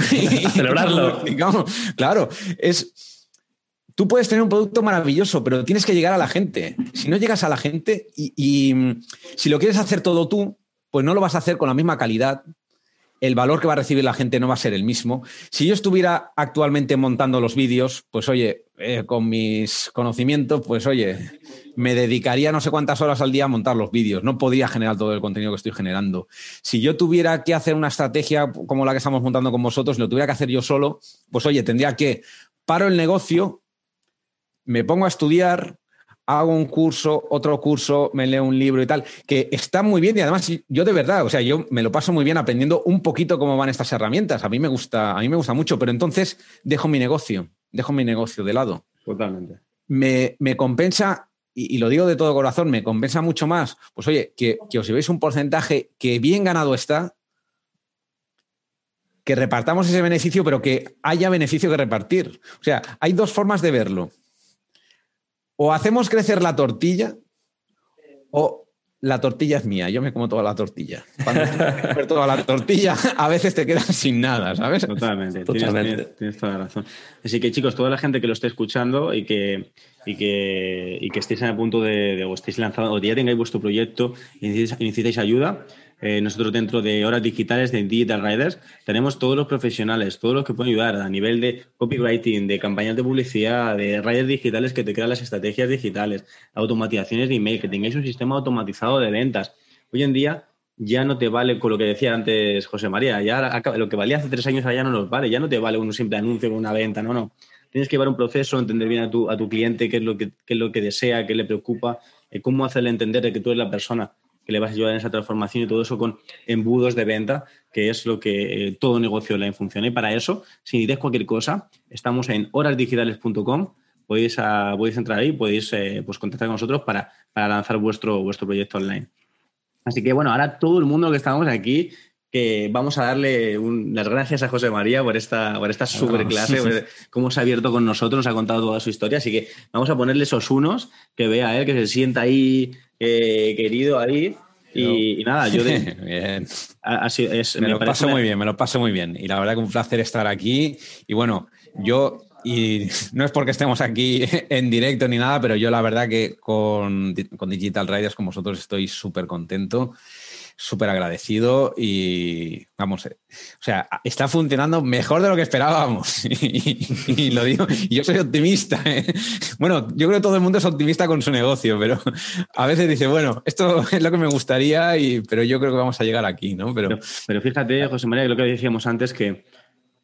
a celebrarlo. [laughs] claro, es. Tú puedes tener un producto maravilloso, pero tienes que llegar a la gente. Si no llegas a la gente y, y si lo quieres hacer todo tú, pues no lo vas a hacer con la misma calidad, el valor que va a recibir la gente no va a ser el mismo. Si yo estuviera actualmente montando los vídeos, pues oye, eh, con mis conocimientos, pues oye, me dedicaría no sé cuántas horas al día a montar los vídeos. No podría generar todo el contenido que estoy generando. Si yo tuviera que hacer una estrategia como la que estamos montando con vosotros, lo tuviera que hacer yo solo, pues oye, tendría que paro el negocio, me pongo a estudiar, hago un curso, otro curso, me leo un libro y tal, que está muy bien y además yo de verdad, o sea, yo me lo paso muy bien aprendiendo un poquito cómo van estas herramientas. A mí me gusta, a mí me gusta mucho, pero entonces dejo mi negocio, dejo mi negocio de lado. Totalmente. Me, me compensa, y, lo digo de todo corazón, me compensa mucho más, pues oye, que, que os llevéis un porcentaje que bien ganado está, que repartamos ese beneficio, pero que haya beneficio que repartir. O sea, hay dos formas de verlo o hacemos crecer la tortilla o la tortilla es mía, yo me como toda la tortilla. Cuando comer toda la tortilla, a veces te quedas sin nada, ¿sabes? Totalmente, Totalmente. Tienes, tienes, toda la razón. Así que chicos, toda la gente que lo esté escuchando y que, y que, y que estéis en el punto de, de o estéis lanzando, o ya tengáis vuestro proyecto y necesitáis, necesitáis ayuda, eh, nosotros dentro de horas digitales de Digital Riders tenemos todos los profesionales, todos los que pueden ayudar a nivel de copywriting, de campañas de publicidad, de riders digitales que te crean las estrategias digitales, automatizaciones de email, que tengáis un sistema automatizado de ventas. Hoy en día ya no te vale con lo que decía antes José María, ya lo que valía hace tres años ya no nos vale, ya no te vale un simple anuncio con una venta, no, no. Tienes que llevar un proceso, entender bien a tu, a tu cliente qué es, lo que, qué es lo que desea, qué le preocupa, eh, cómo hacerle entender de que tú eres la persona que le vas a ayudar en esa transformación y todo eso con embudos de venta, que es lo que eh, todo negocio le funciona. Y para eso, si necesitáis cualquier cosa, estamos en horasdigitales.com. Podéis, a, podéis entrar ahí, podéis eh, pues contactar con nosotros para, para lanzar vuestro, vuestro proyecto online. Así que bueno, ahora todo el mundo que estamos aquí que vamos a darle un, las gracias a José María por esta, por esta super clase, cómo se ha abierto con nosotros, nos ha contado toda su historia. Así que vamos a ponerle esos unos, que vea él, que se sienta ahí eh, querido ahí. Y, y, nada, yo de, [laughs] bien. Así es, me, me, lo paso muy bien, me lo paso muy bien. Y la verdad que un placer estar aquí. Y bueno, yo, y [laughs] no es porque estemos aquí [laughs] en directo ni nada, pero yo la verdad que con, con Digital Riders, con vosotros, estoy súper contento súper agradecido y vamos, o sea, está funcionando mejor de lo que esperábamos. [laughs] y, lo digo, y yo soy optimista. ¿eh? Bueno, yo creo que todo el mundo es optimista con su negocio, pero a veces dice, bueno, esto [laughs] es lo que me gustaría, y, pero yo creo que vamos a llegar aquí, ¿no? Pero, pero, fíjate, José María, lo que decíamos antes, que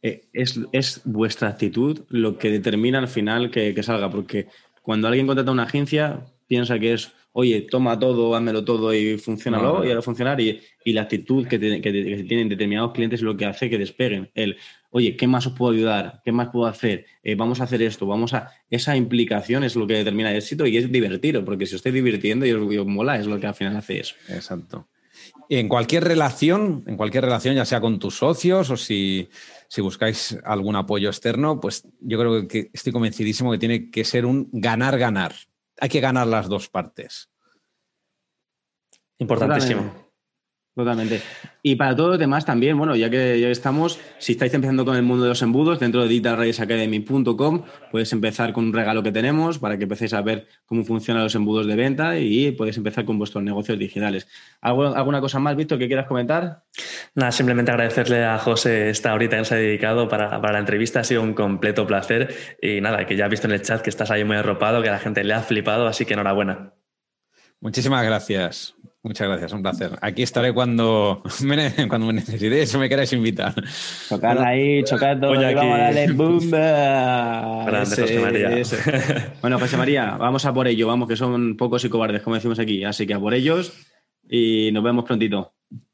eh, es, es, vuestra actitud lo que determina al final que, que salga, porque cuando alguien contrata una agencia, piensa que es oye, toma todo, házmelo todo y funcionalo no, no. y ahora funcionar. Y, y, la actitud que, te, que, que, tienen determinados clientes es lo que hace que despeguen. El, oye, ¿qué más os puedo ayudar? ¿Qué más puedo hacer? Eh, vamos a hacer esto, vamos a... Esa implicación es lo que determina el éxito y es divertido, porque si os estáis divirtiendo y os, y os mola, es lo que al final hace eso. Exacto. En cualquier relación, en cualquier relación, ya sea con tus socios o si, si buscáis algún apoyo externo, pues yo creo que estoy convencidísimo que tiene que ser un ganar-ganar hay que ganar las dos partes. Importantísimo. Totalmente. Y para todos los demás también, bueno, ya que ya estamos, si estáis empezando con el mundo de los embudos, dentro de digitalradiosacademy.com puedes empezar con un regalo que tenemos para que empecéis a ver cómo funcionan los embudos de venta y podéis empezar con vuestros negocios digitales. ¿Alguna cosa más, Víctor, que quieras comentar? Nada, simplemente agradecerle a José esta horita que se ha dedicado para, para, la entrevista. Ha sido un completo placer. Y nada, que ya has visto en el chat que estás ahí muy arropado, que a la gente le ha flipado, así que enhorabuena. Muchísimas gracias. Muchas gracias, un placer. Aquí estaré cuando me, [laughs] cuando me necesitéis o me queráis invitar. Chocar ahí, chocar todo, vamos a darle boom. José María. Bueno, José María, vamos a por ello, vamos, que son pocos y cobardes, como decimos aquí. Así que a por ellos y nos vemos prontito.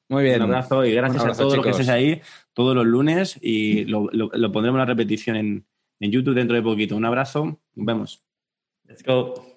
Muy bien. Un abrazo y gracias a todos los que estéis ahí todos los lunes y lo, lo pondremos la repetición en, en YouTube dentro de poquito. Un abrazo, nos vemos. Let's go.